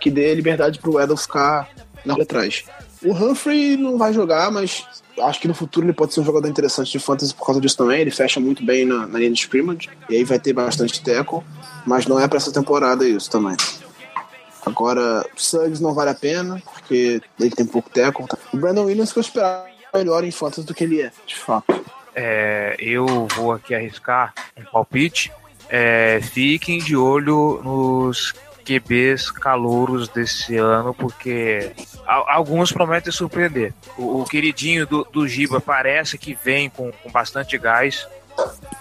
que dê liberdade pro Edel ficar na rua atrás. O Humphrey não vai jogar, mas acho que no futuro ele pode ser um jogador interessante de fantasy por causa disso também. Ele fecha muito bem na, na linha de scrimmage, e aí vai ter bastante tackle, mas não é pra essa temporada isso também. Agora, o Suggs não vale a pena, porque ele tem pouco tackle. tá? O Brandon Williams que eu esperava melhor em fantasy do que ele é, de fato. É, eu vou aqui arriscar um palpite. É, fiquem de olho nos QBs calouros desse ano, porque a- alguns prometem surpreender. O, o queridinho do, do Giba parece que vem com, com bastante gás.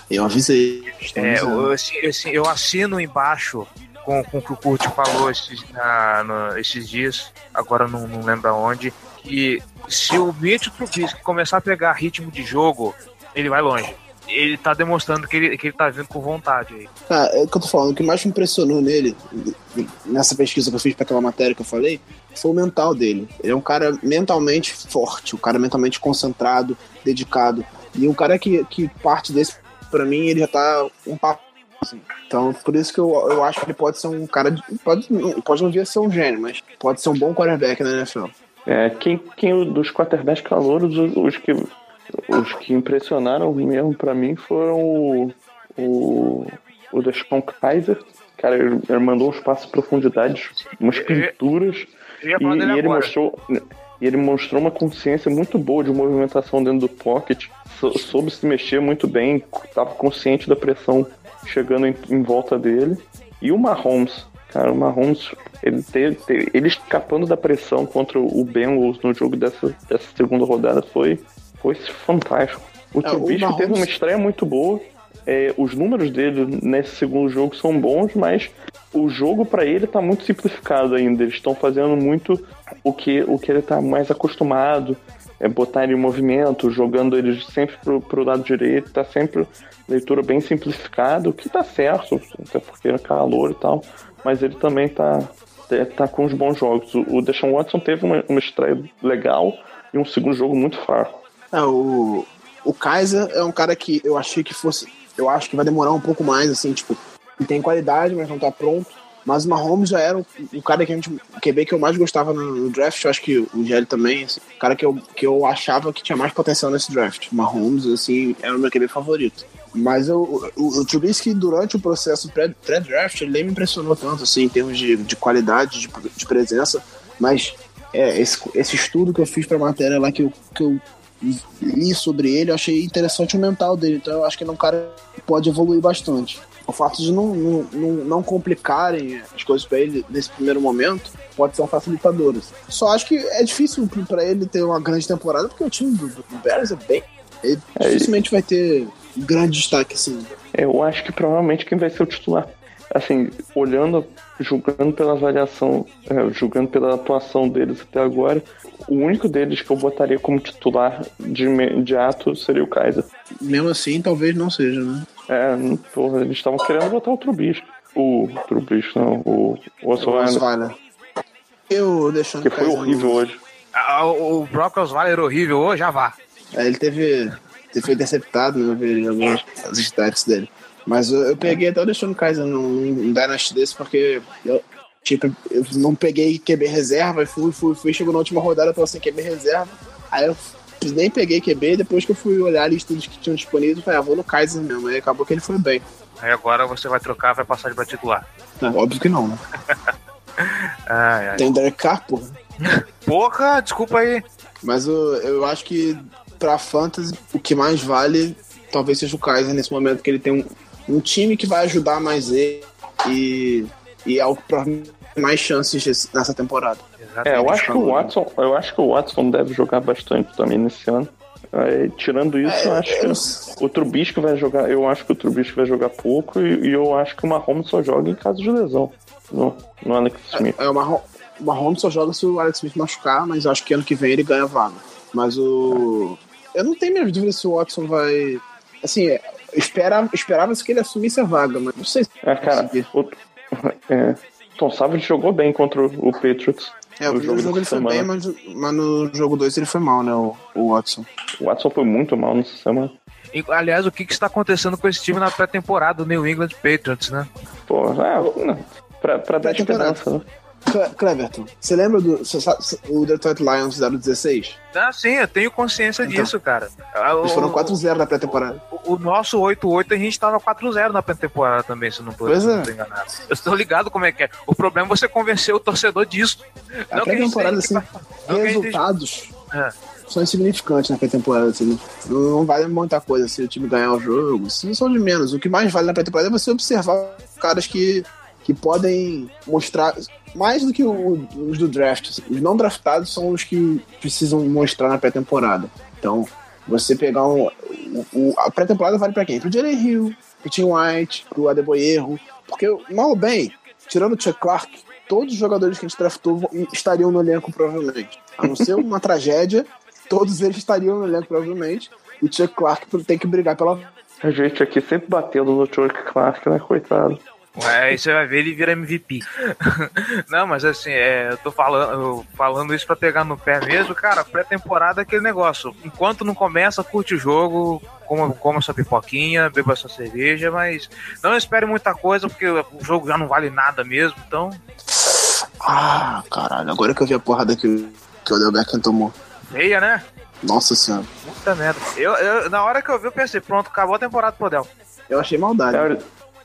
Eu avisei. É, eu, assim, assim, eu assino embaixo com, com o que o Kurt falou esses, na- no- esses dias, agora não, não lembro aonde, que se o Mitch Trubisky começar a pegar ritmo de jogo, ele vai longe. Ele tá demonstrando que ele, que ele tá vindo com vontade aí. Ah, é o que eu tô falando, o que mais me impressionou nele, nessa pesquisa que eu fiz pra aquela matéria que eu falei, foi o mental dele. Ele é um cara mentalmente forte, um cara mentalmente concentrado, dedicado. E um cara que, que parte desse, pra mim, ele já tá um papo. Assim. Então, por isso que eu, eu acho que ele pode ser um cara. de- Pode, não- pode não vir a ser um gênio, mas pode ser um bom quarterback na NFL. É, quem, quem dos quarterbacks calouros, os, os que os que impressionaram mesmo pra mim foram o o, o Deshaun Kaiser. Cara, ele, ele mandou uns passos de profundidade, umas pinturas. E, e ele agora. mostrou e ele mostrou uma consciência muito boa de movimentação dentro do pocket, sou- soube se mexer muito bem, estava consciente da pressão chegando em, em volta dele. E o Mahomes, cara, o Mahomes, ele, te- te- ele escapando da pressão contra o Bengals no jogo dessa, dessa segunda rodada foi, foi fantástico. O É, Trubisky teve uma estreia muito boa. é, os números dele nesse segundo jogo são bons, mas o jogo pra ele tá muito simplificado ainda. Eles estão fazendo muito o que, o que ele tá mais acostumado. É botar ele em movimento, jogando ele sempre pro, pro lado direito, tá sempre leitura bem simplificada, o que tá certo, até porque é calor e tal, mas ele também tá, é, tá com uns bons jogos. O, o Deshaun Watson teve uma, uma estreia legal e um segundo jogo muito fraco. É, o, o Kaiser é um cara que eu achei que fosse. Eu acho que vai demorar um pouco mais, assim, tipo, ele tem qualidade, mas não tá pronto. Mas o Mahomes já era o, cara que a gente. O QB que eu mais gostava no, no draft, eu acho que o Gelli também, assim, o cara que eu, que eu achava que tinha mais potencial nesse draft. O Mahomes, assim, era o meu QB favorito. Mas eu, o, o Trubisky, durante o processo pré- pré-draft, ele nem me impressionou tanto, assim, em termos de, de qualidade, de, de presença. Mas é, esse, esse estudo que eu fiz pra matéria lá, que eu, que eu li sobre ele, eu achei interessante o mental dele. Então eu acho que ele é um cara que pode evoluir bastante. O fato de não, não, não, complicarem as coisas pra ele nesse primeiro momento pode ser um facilitador. assim. Só acho que é difícil pra ele ter uma grande temporada, porque o time do, do Bears é bem. Ele É, dificilmente vai ter grande destaque assim. Eu acho que provavelmente quem vai ser o titular. Assim, olhando, julgando pela avaliação, é, julgando pela atuação deles até agora, o único deles que eu botaria como titular de imediato seria o Kaiser. Mesmo assim, talvez não seja, né? É, não- porra, eles estavam querendo botar o Trubisky. O Trubisky, não, o O Osweiler. Eu deixando que foi horrível hoje. Ah, O, o Brock Osweiler horrível hoje, já vá. É, ele teve. Ele foi interceptado, né? Eu vi alguns os stats dele. Mas eu, eu peguei até o Deshaun Kaiser num, num Dynasty desse, porque eu, tipo, eu não peguei QB reserva e fui, fui, fui, chegou na última rodada, eu tava sem QB reserva. Aí eu nem peguei QB, depois que eu fui olhar ali estudos que tinham disponível, falei, ah, vou no Kaiser mesmo. Aí acabou que ele foi bem. Aí agora você vai trocar, vai passar de pra titular. Não, óbvio que não, né? Ai, ai. Tem Derek Carr, pô. Porra, desculpa aí. Mas eu, eu acho que pra Fantasy, o que mais vale talvez seja o Kaiser nesse momento, que ele tem um, um time que vai ajudar mais ele e, e é o que mais chances nessa temporada. É, eu acho que o Watson, eu acho que o Watson deve jogar bastante também nesse ano. Aí, tirando isso, É, eu acho eu que o Trubisky vai jogar. Eu acho que o Trubisky vai jogar pouco e, e eu acho que o Mahomes só joga em caso de lesão. No, no Alex Smith. É, o Mahom- o Mahomes só joga se o Alex Smith machucar, mas acho que ano que vem ele ganha vaga. Mas o. Eu não tenho minha dúvida se o Watson vai. Assim, é, espera, esperava-se que ele assumisse a vaga, mas não sei se É, cara, o, é, Tom Savage jogou bem contra o, o Patriots. É, o primeiro jogo ele foi bem, mas, mas no jogo 2 ele foi mal, né, o, o Watson. O Watson foi muito mal nessa semana. E, Aliás, o que, que está acontecendo com esse time na pré-temporada do New England Patriots, né? Pô, é, pra, pra dar Pré-temporada. esperança, né? Cle- Cleverton, você lembra do sabe- o Detroit Lions 016? Ah, sim, eu tenho consciência Então. disso, cara. Ah, Eles foram 4-0 na pré-temporada. O, o nosso 8-8 a gente tava 4-0 na pré-temporada também, se não tô, Pois é. não enganado. Eu estou ligado como é que é. O problema é você convencer o torcedor disso. A Não que a gente pré-temporada, assim, não resultados É. são insignificantes na pré-temporada. Assim, não, não vale muita coisa se o time ganhar o jogo. Isso são de menos. O que mais vale na pré-temporada é você observar caras que, que podem mostrar. Mais do que o- os do draft. Os não draftados são os que precisam mostrar na pré-temporada. Então, você pegar um. o- a pré-temporada vale pra quem? Pro Jalen Hill, pro Tim White, pro Adeboerro. Porque, mal ou bem, tirando o Chuck Clark, todos os jogadores que a gente draftou estariam no elenco, provavelmente. A não ser uma tragédia, todos eles estariam no elenco, provavelmente. E o Chuck Clark tem que brigar pela. A gente aqui sempre batendo no Chuck Clark, né? Coitado. É, aí você vai ver ele vira MVP. não, mas assim, é, eu tô falando, eu falando isso pra pegar no pé mesmo, cara. Pré-temporada é aquele negócio. Enquanto não começa, curte o jogo, coma, coma sua pipoquinha, beba sua cerveja, mas não espere muita coisa, porque o jogo já não vale nada mesmo, então. Ah, caralho, agora que eu vi a porrada que, o- que o Odell Beckham tomou. Feia, né? Nossa senhora. Puta merda. Eu, eu- na hora que eu vi, eu pensei, pronto, acabou a temporada pro Del. Eu achei maldade.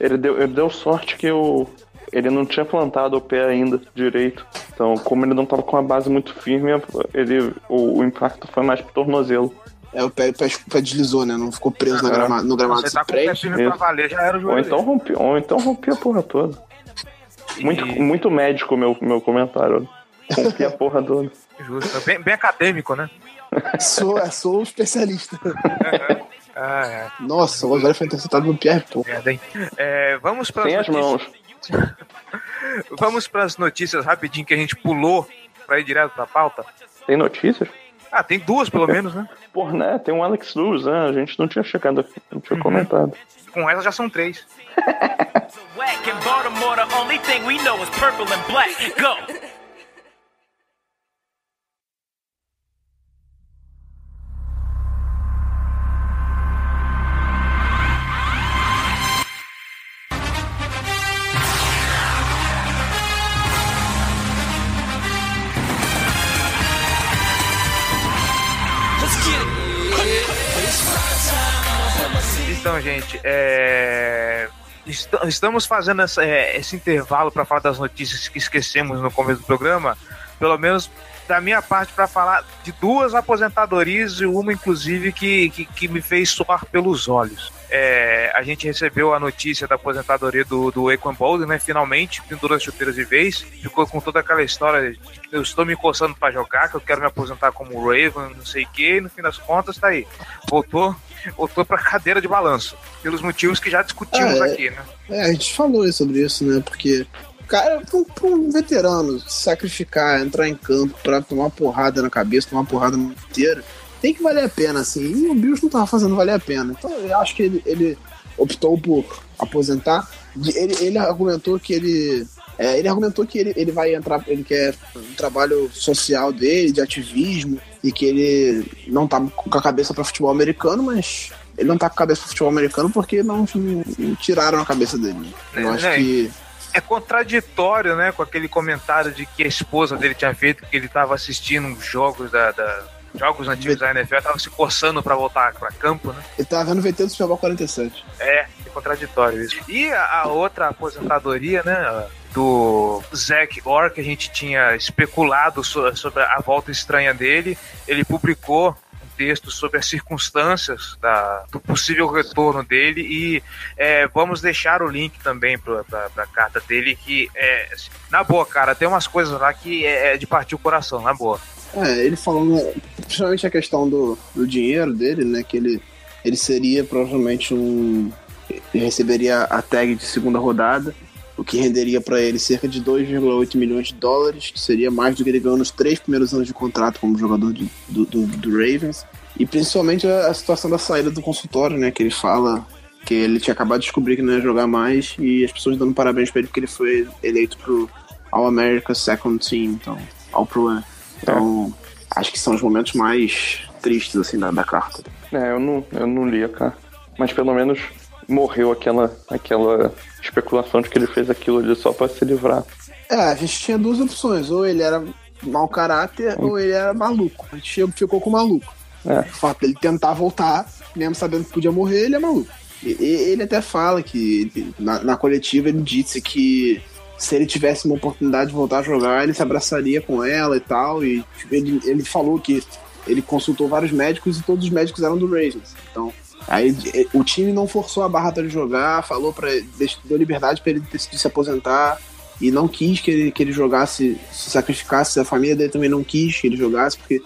Ele, deu, ele deu sorte que o, ele não tinha plantado o pé ainda direito. Então, como ele não tava com a base muito firme, ele, o, o impacto foi mais pro tornozelo. É, o pé, o pé, o pé deslizou, né? Não ficou preso na grama- no gramado. Você tá com o firme pra valer, já era o Ou joelho. então rompi, ou então rompi a porra toda. Muito, E- muito médico meu, meu comentário. Rompi a porra toda. Justo. Bem, bem acadêmico, né? Sou, é, sou um especialista. Ah, é. Nossa, o agora foi interceptado no Pierre Paul. É, vamos para Sem as mãos. Vamos para as notícias rapidinho que a gente pulou para ir direto para a pauta. Tem notícias? Ah, tem duas pelo menos, né? Porra, né? Tem um Alex Lewis, né? A gente não tinha checado aqui, não tinha Uhum. comentado. Com essa já são três. Então, gente, é... est- estamos fazendo essa- é, esse intervalo para falar das notícias que esquecemos no começo do programa, pelo menos da minha parte, para falar de duas aposentadorias e uma, inclusive, que, que, que me fez soar pelos olhos. É, a gente recebeu a notícia da aposentadoria do, do Equan Bolden, né? Finalmente, pendurou as chuteiras de vez. Ficou com toda aquela história de eu estou me coçando para jogar, que eu quero me aposentar como Raven, não sei o que. No fim das contas, tá aí. Voltou, voltou pra cadeira de balanço. Pelos motivos que já discutimos Ah, é. aqui, né? É, a gente falou sobre isso, né? Porque, cara, pra um, pra um veterano se sacrificar, entrar em campo pra tomar uma porrada na cabeça, tomar uma porrada inteira, tem que valer a pena, assim. E o Bills não tava fazendo valer a pena. Então eu acho que ele, ele optou por aposentar. Ele, ele argumentou que ele. é, ele argumentou que ele, ele vai entrar, ele quer um trabalho social dele, de ativismo, e que ele não tá com a cabeça pra futebol americano, mas ele não tá com a cabeça pro futebol americano porque não, não tiraram a cabeça dele. Eu É, acho né? que. É contraditório, né, com aquele comentário de que a esposa dele tinha feito que ele estava assistindo os jogos da, da- jogos antigos da NFL, tava se coçando para voltar para campo, né? Ele tava vendo o VT do Super Bowl 47. É, é contraditório isso. E a, a outra aposentadoria, né, do Zac Orr, que a gente tinha especulado so- sobre a volta estranha dele, ele publicou texto sobre as circunstâncias da- do possível retorno dele e é, vamos deixar o link também para a carta dele que é na boa, cara, tem umas coisas lá que é, é de partir o coração, na boa. É, ele falando, principalmente a questão do, do dinheiro dele, né? Que ele, ele seria provavelmente um. Ele receberia a tag de segunda rodada, o que renderia para ele cerca de 2,8 milhões de dólares, que seria mais do que ele ganhou nos três primeiros anos de contrato como jogador de- do, do, do Ravens. E principalmente a, a situação da saída do consultório, né? Que ele fala que ele tinha acabado de descobrir que não ia jogar mais e as pessoas dando parabéns para ele porque ele foi eleito pro All America Second Team, então, All Pro. Então, acho que são os momentos mais tristes, assim, da, da carta. É, eu não, eu não li a carta. Mas pelo menos morreu aquela, aquela especulação de que ele fez aquilo ali só pra se livrar. É, a gente tinha duas opções. Ou ele era mau caráter, ou ele era maluco. A gente ficou com o maluco. É. O fato dele tentar voltar, mesmo sabendo que podia morrer, ele é maluco. E, e- ele até fala que ele- na, na coletiva ele disse que se ele tivesse uma oportunidade de voltar a jogar, ele se abraçaria com ela e tal. E tipo, ele, ele falou que ele consultou vários médicos e todos os médicos eram do Ravens. Então, aí eh, o time não forçou a barra pra ele jogar, falou para deu liberdade para ele decidir se aposentar e não quis que ele, que ele jogasse, se sacrificasse. A família dele também não quis que ele jogasse, porque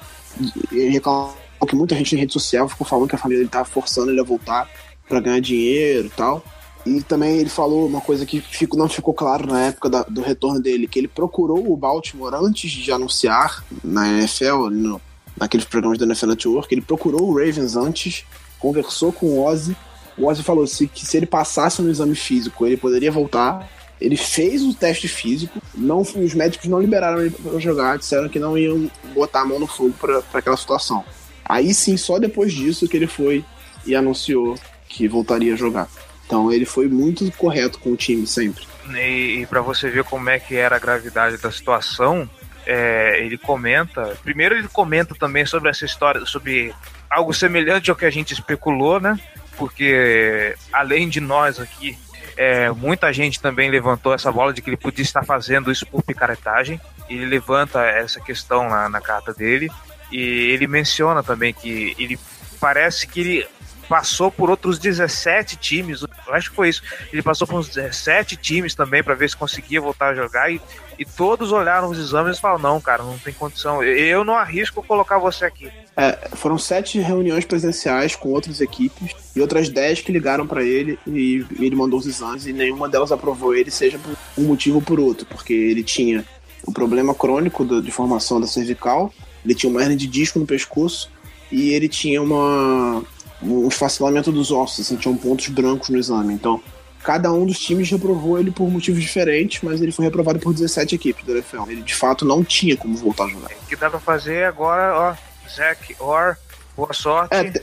ele reclamou que muita gente em rede social ficou falando que a família dele tava forçando ele a voltar para ganhar dinheiro e tal. E também ele falou uma coisa que fico- não ficou claro na época da- do retorno dele, que ele procurou o Baltimore antes de anunciar na NFL, no, naqueles programas da NFL Network, ele procurou o Ravens antes, conversou com o Ozzy. O Ozzy falou se, que se ele passasse no exame físico, ele poderia voltar. Ele fez o teste físico, não, os médicos não liberaram ele para jogar, disseram que não iam botar a mão no fogo para aquela situação. Aí sim, só depois disso que ele foi e anunciou que voltaria a jogar. Então ele foi muito correto com o time sempre. E, e para você ver como é que era a gravidade da situação, é, ele comenta. Primeiro ele comenta também sobre essa história, sobre algo semelhante ao que a gente especulou, né? Porque além de nós aqui, é, muita gente também levantou essa bola de que ele podia estar fazendo isso por picaretagem. Ele levanta essa questão na, na carta dele e ele menciona também que ele parece que ele passou por outros 17 times, eu acho que foi isso. Ele passou por uns 17 times também para ver se conseguia voltar a jogar e, e todos olharam os exames e falaram: não, cara, não tem condição. Eu não arrisco colocar você aqui. É, foram sete reuniões presenciais com outras equipes e outras dez que ligaram para ele e ele mandou os exames e nenhuma delas aprovou ele, seja por um motivo ou por outro, porque ele tinha o problema crônico do- de formação da cervical Ele tinha uma hernia de disco no pescoço e ele tinha uma um esfacelamento dos ossos, assim, tinham pontos brancos no exame. Então, cada um dos times reprovou ele por motivos diferentes, mas ele foi reprovado por 17 equipes do NFL. Ele de fato não tinha como voltar a jogar. O que dá pra fazer agora, ó, Zach Orr, boa sorte. É, tem,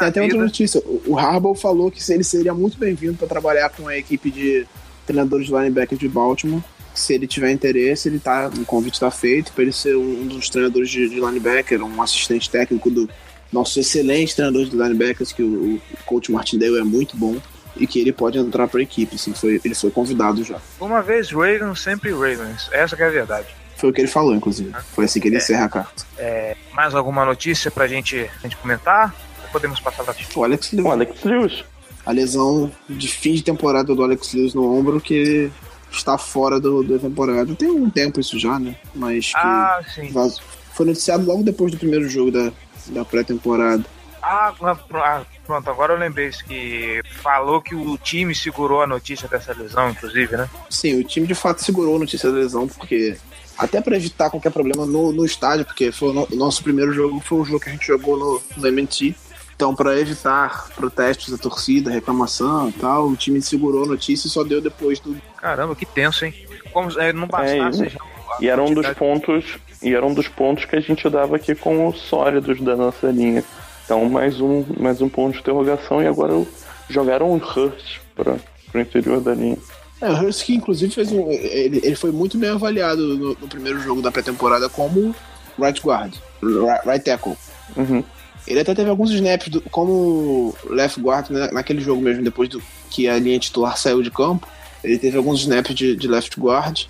até outra notícia. O o Harbaugh falou que ele seria muito bem-vindo para trabalhar com a equipe de treinadores de linebacker de Baltimore. Se ele tiver interesse, ele tá, o convite está feito para ele ser um dos treinadores de, de linebacker, um assistente técnico do nosso excelente treinador de linebackers, que o, o coach Martindale é muito bom e que ele pode entrar para a equipe. Assim, foi, ele foi convidado já. Uma vez Ravens, sempre Ravens. Essa que é a verdade. Foi o que ele falou, inclusive. Foi assim que ele encerra a carta. É, mais alguma notícia pra gente, pra gente comentar? Ou podemos passar pra O Alex O Lewis. Alex Lewis. A lesão de fim de temporada do Alex Lewis no ombro, que está fora do, da temporada. Tem um tempo isso já, né? Mas que Ah, sim. vaz- foi noticiado logo depois do primeiro jogo da, da pré-temporada. Ah, pr- ah, pronto, agora eu lembrei isso, que falou que o time segurou a notícia dessa lesão, inclusive, né? Sim, o time de fato segurou a notícia da lesão, porque até para evitar qualquer problema no, no estádio, porque foi o, no- o nosso primeiro jogo, foi o jogo que a gente jogou no, no MNT. Então, para evitar protestos da torcida, reclamação e tal, o time segurou a notícia e só deu depois do. Caramba, que tenso, hein? Como é, não bastasse É, já a E era um dos pontos. E era um dos pontos que a gente dava aqui com os sólidos da nossa linha. Então mais um, mais um ponto de interrogação e agora jogaram o Hurst para o interior da linha. É, o Hurst que inclusive fez um. Ele, ele foi muito bem avaliado no, no primeiro jogo da pré-temporada como right guard, right, right tackle. Uhum. Ele até teve alguns snaps do- como left guard né, naquele jogo mesmo, depois do que a linha titular saiu de campo. Ele teve alguns snaps de, de left guard.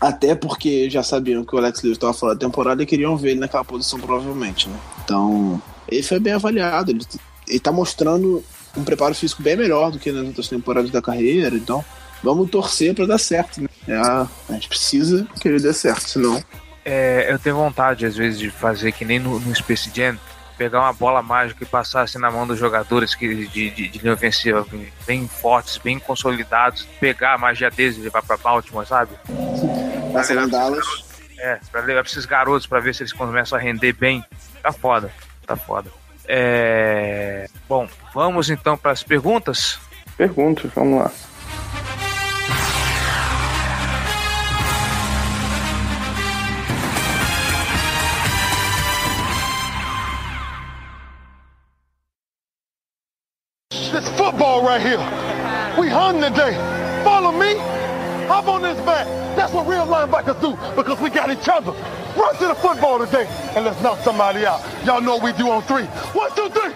Até porque já sabiam que o Alex Lewis estava fora da temporada e queriam ver ele naquela posição, provavelmente, né? Então, ele foi bem avaliado. Ele, ele tá mostrando um preparo físico bem melhor do que nas outras temporadas da carreira. Então, vamos torcer para dar certo, né? É, a, gente precisa que ele dê certo, senão. É, eu tenho vontade, às vezes, de fazer que nem no, no Space Jam, pegar uma bola mágica e passar assim na mão dos jogadores que, de, de, de linha ofensiva bem fortes, bem consolidados, pegar a magia deles e levar pra Baltimore, sabe? Passa em Dallas. É, pra levar pra esses garotos pra ver se eles começam a render bem. Tá foda, tá foda. É... Bom, vamos então para as perguntas. Perguntas, vamos lá. Do because we got each other. Run to the football today and let's knock somebody out. Y'all know what we do on three. One, two, three.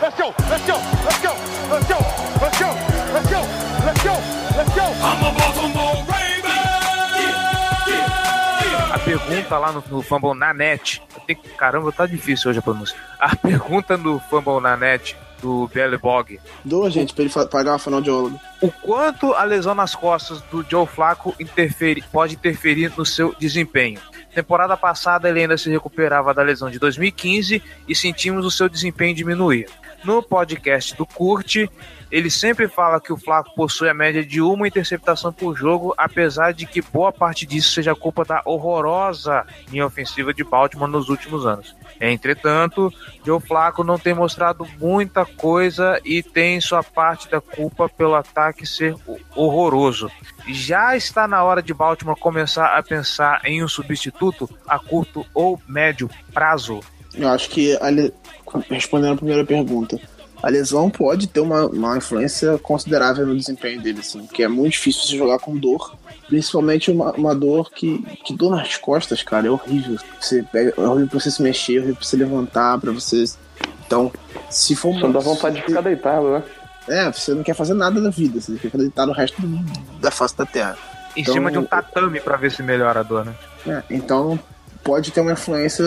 Let's go. Let's go. Let's go. Let's go. Let's go. Let's go. Let's go. Let's go. I'm a Baltimore Raven. A pergunta lá no, no Fumble na net. Eu tenho caramba, tá difícil hoje a pronúncia. A pergunta no Fumble na net do Belly Bog. Doa, gente, pra ele pagar uma fonoaudióloga. O quanto a lesão nas costas do Joe Flacco interfere, pode interferir no seu desempenho? Temporada passada ele ainda se recuperava da lesão de 2015 e sentimos o seu desempenho diminuir. No podcast do Curte, ele sempre fala que o Flaco possui a média de uma interceptação por jogo, apesar de que boa parte disso seja culpa da horrorosa linha ofensiva de Baltimore nos últimos anos. Entretanto, Joe Flaco não tem mostrado muita coisa e tem sua parte da culpa pelo ataque ser horroroso. Já está na hora de Baltimore começar a pensar em um substituto a curto ou médio prazo. Eu acho que, a le- respondendo a primeira pergunta, a lesão pode ter uma, uma influência considerável no desempenho dele, assim, porque é muito difícil você jogar com dor, principalmente uma, uma dor que, que dor nas costas, cara, é horrível. Você pega, é horrível pra você se mexer, é horrível pra você levantar, pra você. Então, se for Só dá vontade de ficar deitado, né? É, você não quer fazer nada da vida, você quer deitado o resto do- da face da terra. Em Então- cima de um tatame para ver se melhora a dor, né? É, então pode ter uma influência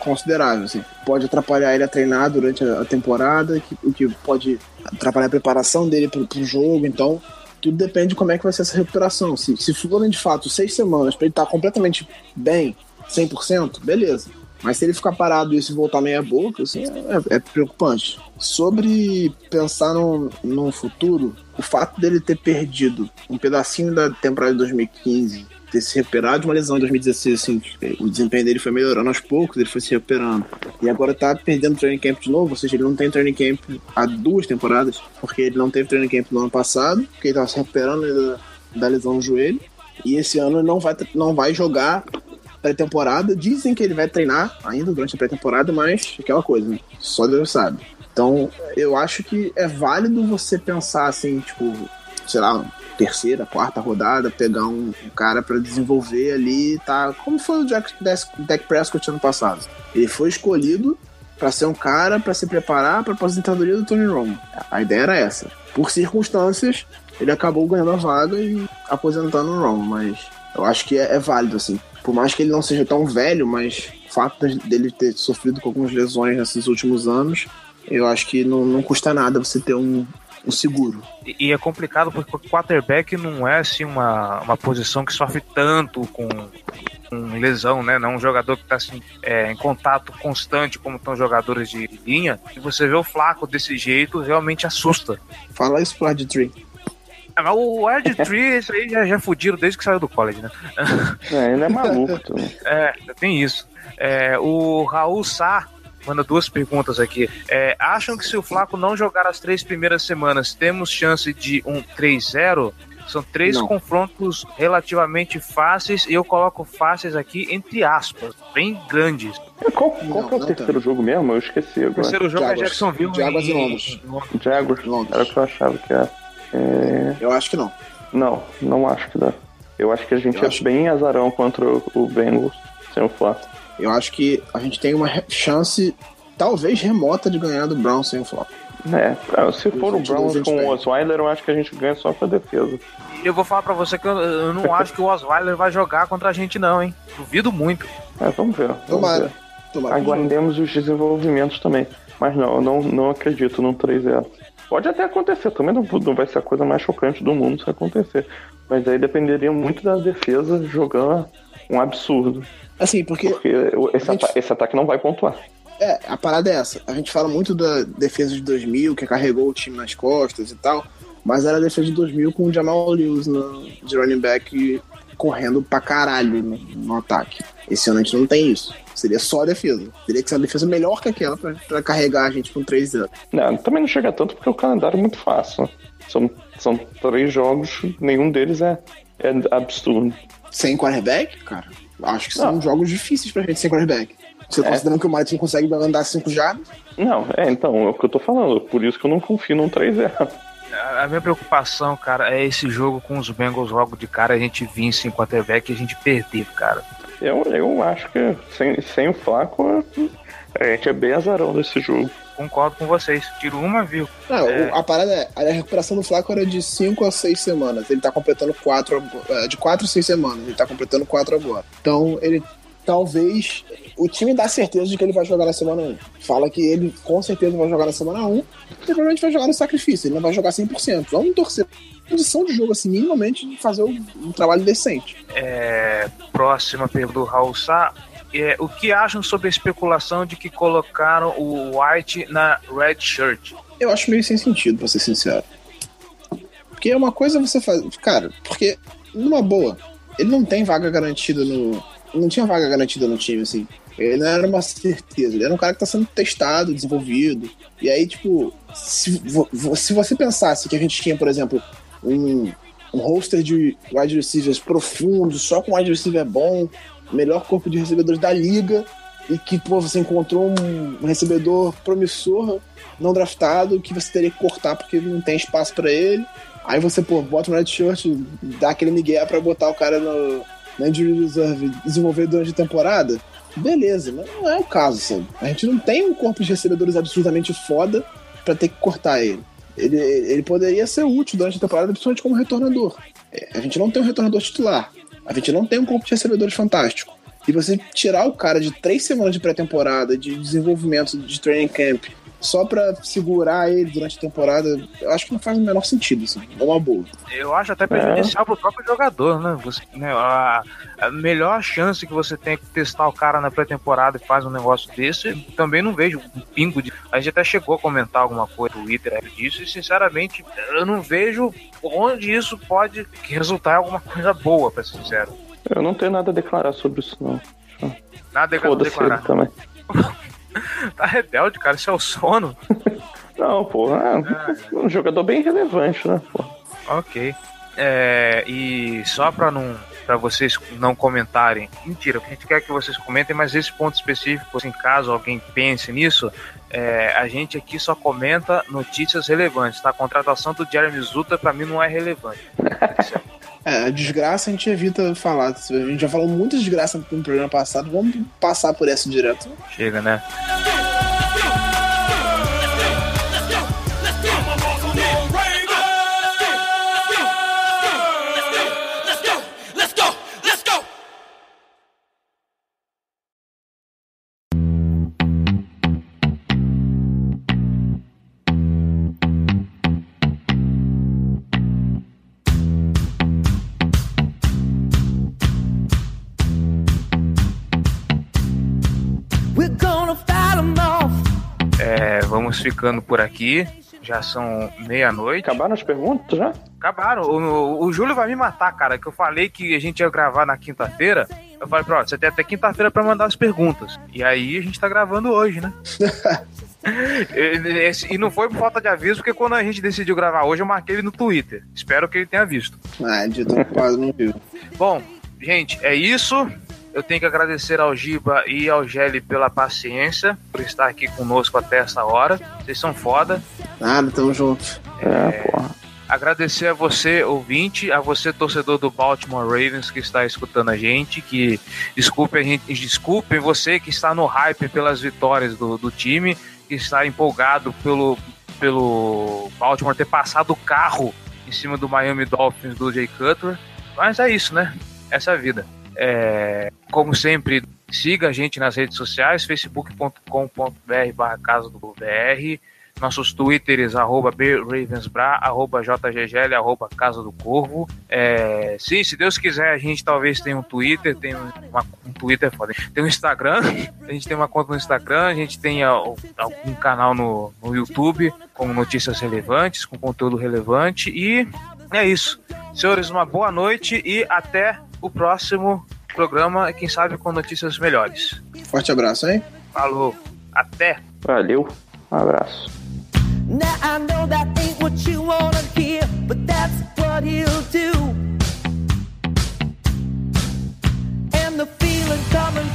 considerável. Assim. Pode atrapalhar ele a treinar durante a temporada, o que pode atrapalhar a preparação dele pro, pro jogo. Então, tudo depende de como é que vai ser essa recuperação. Se, se forem de fato seis semanas para ele estar completamente bem, 100%, beleza. Mas se ele ficar parado e isso voltar meia boca, assim, é, é preocupante. Sobre pensar no, no futuro, o fato dele ter perdido um pedacinho da temporada de 2015 ter se recuperado de uma lesão em 2016, assim, o desempenho dele foi melhorando aos poucos, ele foi se recuperando. E agora tá perdendo training camp de novo, ou seja, ele não tem training camp há duas temporadas, porque ele não teve training camp no ano passado, porque ele tava se recuperando da, da lesão no joelho. E esse ano ele não vai, não vai jogar pré-temporada. Dizem que ele vai treinar ainda durante a pré-temporada, mas aquela coisa, né? só Deus sabe. Então, eu acho que é válido você pensar assim, tipo, sei lá, terceira, quarta rodada, pegar um, um cara para desenvolver ali, tá? Como foi o Jack, Dak Prescott ano passado. Ele foi escolhido para ser um cara para se preparar para a aposentadoria do Tony Romo. A ideia era essa. Por circunstâncias, ele acabou ganhando a vaga e aposentando o Romo, mas eu acho que é, é válido assim. Por mais que ele não seja tão velho, mas o fato dele ter sofrido com algumas lesões nesses últimos anos, eu acho que não, não custa nada você ter um, um seguro. E, e é complicado porque o quarterback não é assim uma, uma posição que sofre tanto com, com lesão, né? Não é um jogador que está assim, é, em contato constante como estão jogadores de linha. E você vê o Flaco desse jeito, realmente assusta. Fala isso pro Red Tree. Ah, o Ed Tree, isso aí já, já fudiram desde que saiu do college, né? É, ele é maluco. É, tem isso. É, o Raul Sá manda duas perguntas aqui. É, acham que se o Flaco não jogar as três primeiras semanas, temos chance de um 3-0? São três não. confrontos relativamente fáceis e eu coloco fáceis aqui entre aspas, bem grandes. Qual, qual não, que é o terceiro jogo mesmo? Eu esqueci agora. O terceiro jogo Jaguars. é Jacksonville Jaguars e Londres. Jaguars. Londres. Era o que eu achava que era. É... Eu acho que não. Não, não acho que dá. Eu acho que a gente eu é acho... bem azarão contra o Bengals sem o Flaco. Eu acho que a gente tem uma chance, talvez remota, de ganhar do Browns sem o Flaco. É, se for o Browns com o Osweiler, eu acho que a gente ganha só com a defesa. Eu vou falar pra você que eu, eu não acho que o Osweiler vai jogar contra a gente, não, hein? Duvido muito. É, vamos ver. Vamos Tomara. ver. Tomara Aguardemos os desenvolvimentos também. Mas não, eu não, não acredito num 3-0. Pode até acontecer, também não, não vai ser a coisa mais chocante do mundo se acontecer. Mas aí dependeria muito da defesa jogando um absurdo. Assim, porque. Porque esse, gente... ata esse ataque não vai pontuar. É, a parada é essa. A gente fala muito da defesa de 2000, que carregou o time nas costas e tal, mas era a defesa de 2000 com o Jamal Lewis no, de running back correndo pra caralho no, no, ataque. Esse ano a gente não tem isso. Seria só a defesa. Teria que ser uma defesa melhor que aquela pra, pra carregar a gente com 3 anos. Não, também não chega tanto porque o calendário é muito fácil. São, são três jogos, nenhum deles é, é absurdo. Sem quarterback, cara? Acho que são não. jogos difíceis pra gente sem quarterback. Você é. considerando que o Martin consegue andar 5 jardas? Não, é, então, é o que eu tô falando. Por isso que eu não confio num 3-0. A minha preocupação, cara, é esse jogo com os Bengals logo de cara, a gente vir sem quarterback e a gente perder, cara. Eu, eu acho que sem, sem o Flaco, a gente é bem azarão nesse jogo. Concordo com vocês. Tiro uma, viu? Não, é... a parada é, a recuperação do Flaco era de 5 a 6 semanas. Ele tá completando 4, é, de 4 a 6 semanas. Ele tá completando 4 agora. Então, ele talvez o time dá certeza de que ele vai jogar na semana 1. Fala que ele com certeza vai jogar na semana 1 e provavelmente vai jogar no sacrifício. Ele não vai jogar 100%. Vamos torcer condição de jogo, assim, minimamente fazer um, um trabalho decente. É, próxima pergunta do Raul Sá. É, o que acham sobre a especulação de que colocaram o White na Red Shirt? Eu acho meio sem sentido, pra ser sincero. Porque é uma coisa você faz. Cara, porque, numa boa, ele não tem vaga garantida no. Não tinha vaga garantida no time, assim. Ele não era uma certeza. Ele era um cara que tá sendo testado, desenvolvido. E aí, tipo, se, se você pensasse que a gente tinha, por exemplo, um, um roster de wide receivers profundo, só com wide receiver bom, melhor corpo de recebedores da liga, e que pô, você encontrou um, recebedor promissor, não draftado, que você teria que cortar porque não tem espaço para ele. Aí você, pô, bota um red shirt, dá aquele migué para botar o cara no, na injury reserve desenvolver durante a temporada. Beleza, mas não é o caso, sabe? A gente não tem um corpo de recebedores absolutamente foda para ter que cortar ele. Ele, ele poderia ser útil durante a temporada, principalmente como retornador. É, a gente não tem um retornador titular. A gente não tem um corpo de recebedores fantástico. E você tirar o cara de três semanas de pré-temporada, de desenvolvimento de training camp, só pra segurar ele durante a temporada, eu acho que não faz o menor sentido, assim. É uma boa. Eu acho até prejudicial é. pro próprio jogador, né? Você, né a, a, melhor chance que você tem é testar o cara na pré-temporada e faz um negócio desse, também não vejo um pingo de. A gente até chegou a comentar alguma coisa no Twitter disso, e sinceramente, eu não vejo onde isso pode resultar em alguma coisa boa, pra ser sincero. Eu não tenho nada a declarar sobre isso, não. Nada a declarar. também. Tá rebelde, cara. Isso é o sono. Não, pô, é um jogador bem relevante, né, pô? Ok. É, e só pra não para vocês não comentarem, mentira, o que a gente quer é que vocês comentem, mas esse ponto específico, assim, caso alguém pense nisso, é, a gente aqui só comenta notícias relevantes, tá? A contratação do Jeremy Zuta pra mim não é relevante. É, desgraça a gente evita falar. A gente já falou muita desgraça no programa passado, vamos passar por essa direto. Chega, né? Ficando por aqui. Já são meia-noite. Acabaram as perguntas já? Acabaram. O, o- Júlio vai me matar, cara. Que eu falei que a gente ia gravar na quinta-feira. Eu falei, pronto, você tem até quinta-feira pra mandar as perguntas. E aí a gente tá gravando hoje, né? E- não foi por falta de aviso, porque quando a gente decidiu gravar hoje, eu marquei ele no Twitter. Espero que ele tenha visto. Ah, de não viu. Bom, gente, é isso. Eu tenho que agradecer ao Giba e ao Gelli pela paciência, por estar aqui conosco até essa hora. Vocês são foda. Nada, tamo junto. É, porra. Agradecer a você, ouvinte, a você, torcedor do Baltimore Ravens, que está escutando a gente, que desculpe a gente, desculpem você que está no hype pelas vitórias do, do time, que está empolgado pelo, pelo Baltimore ter passado o carro em cima do Miami Dolphins do Jay Cutler. Mas é isso, né? Essa é a vida. É, como sempre, siga a gente nas redes sociais, facebook.com.br casa do BR, nossos twitters, arroba bravensbra, arroba jggl, arroba casa do corvo. É, sim, se Deus quiser, a gente talvez tenha um twitter, tem uma, um twitter, é foda, tem um Instagram, a gente tem uma conta no Instagram, a gente tem algum canal no, no YouTube com notícias relevantes, com conteúdo relevante e é isso. Senhores, uma boa noite e até o próximo programa, é, quem sabe com notícias melhores. Forte abraço, hein? Falou. Até. Valeu. Um abraço. Now I know that ain't what you wanna hear, but that's what he'll do. And the feeling coming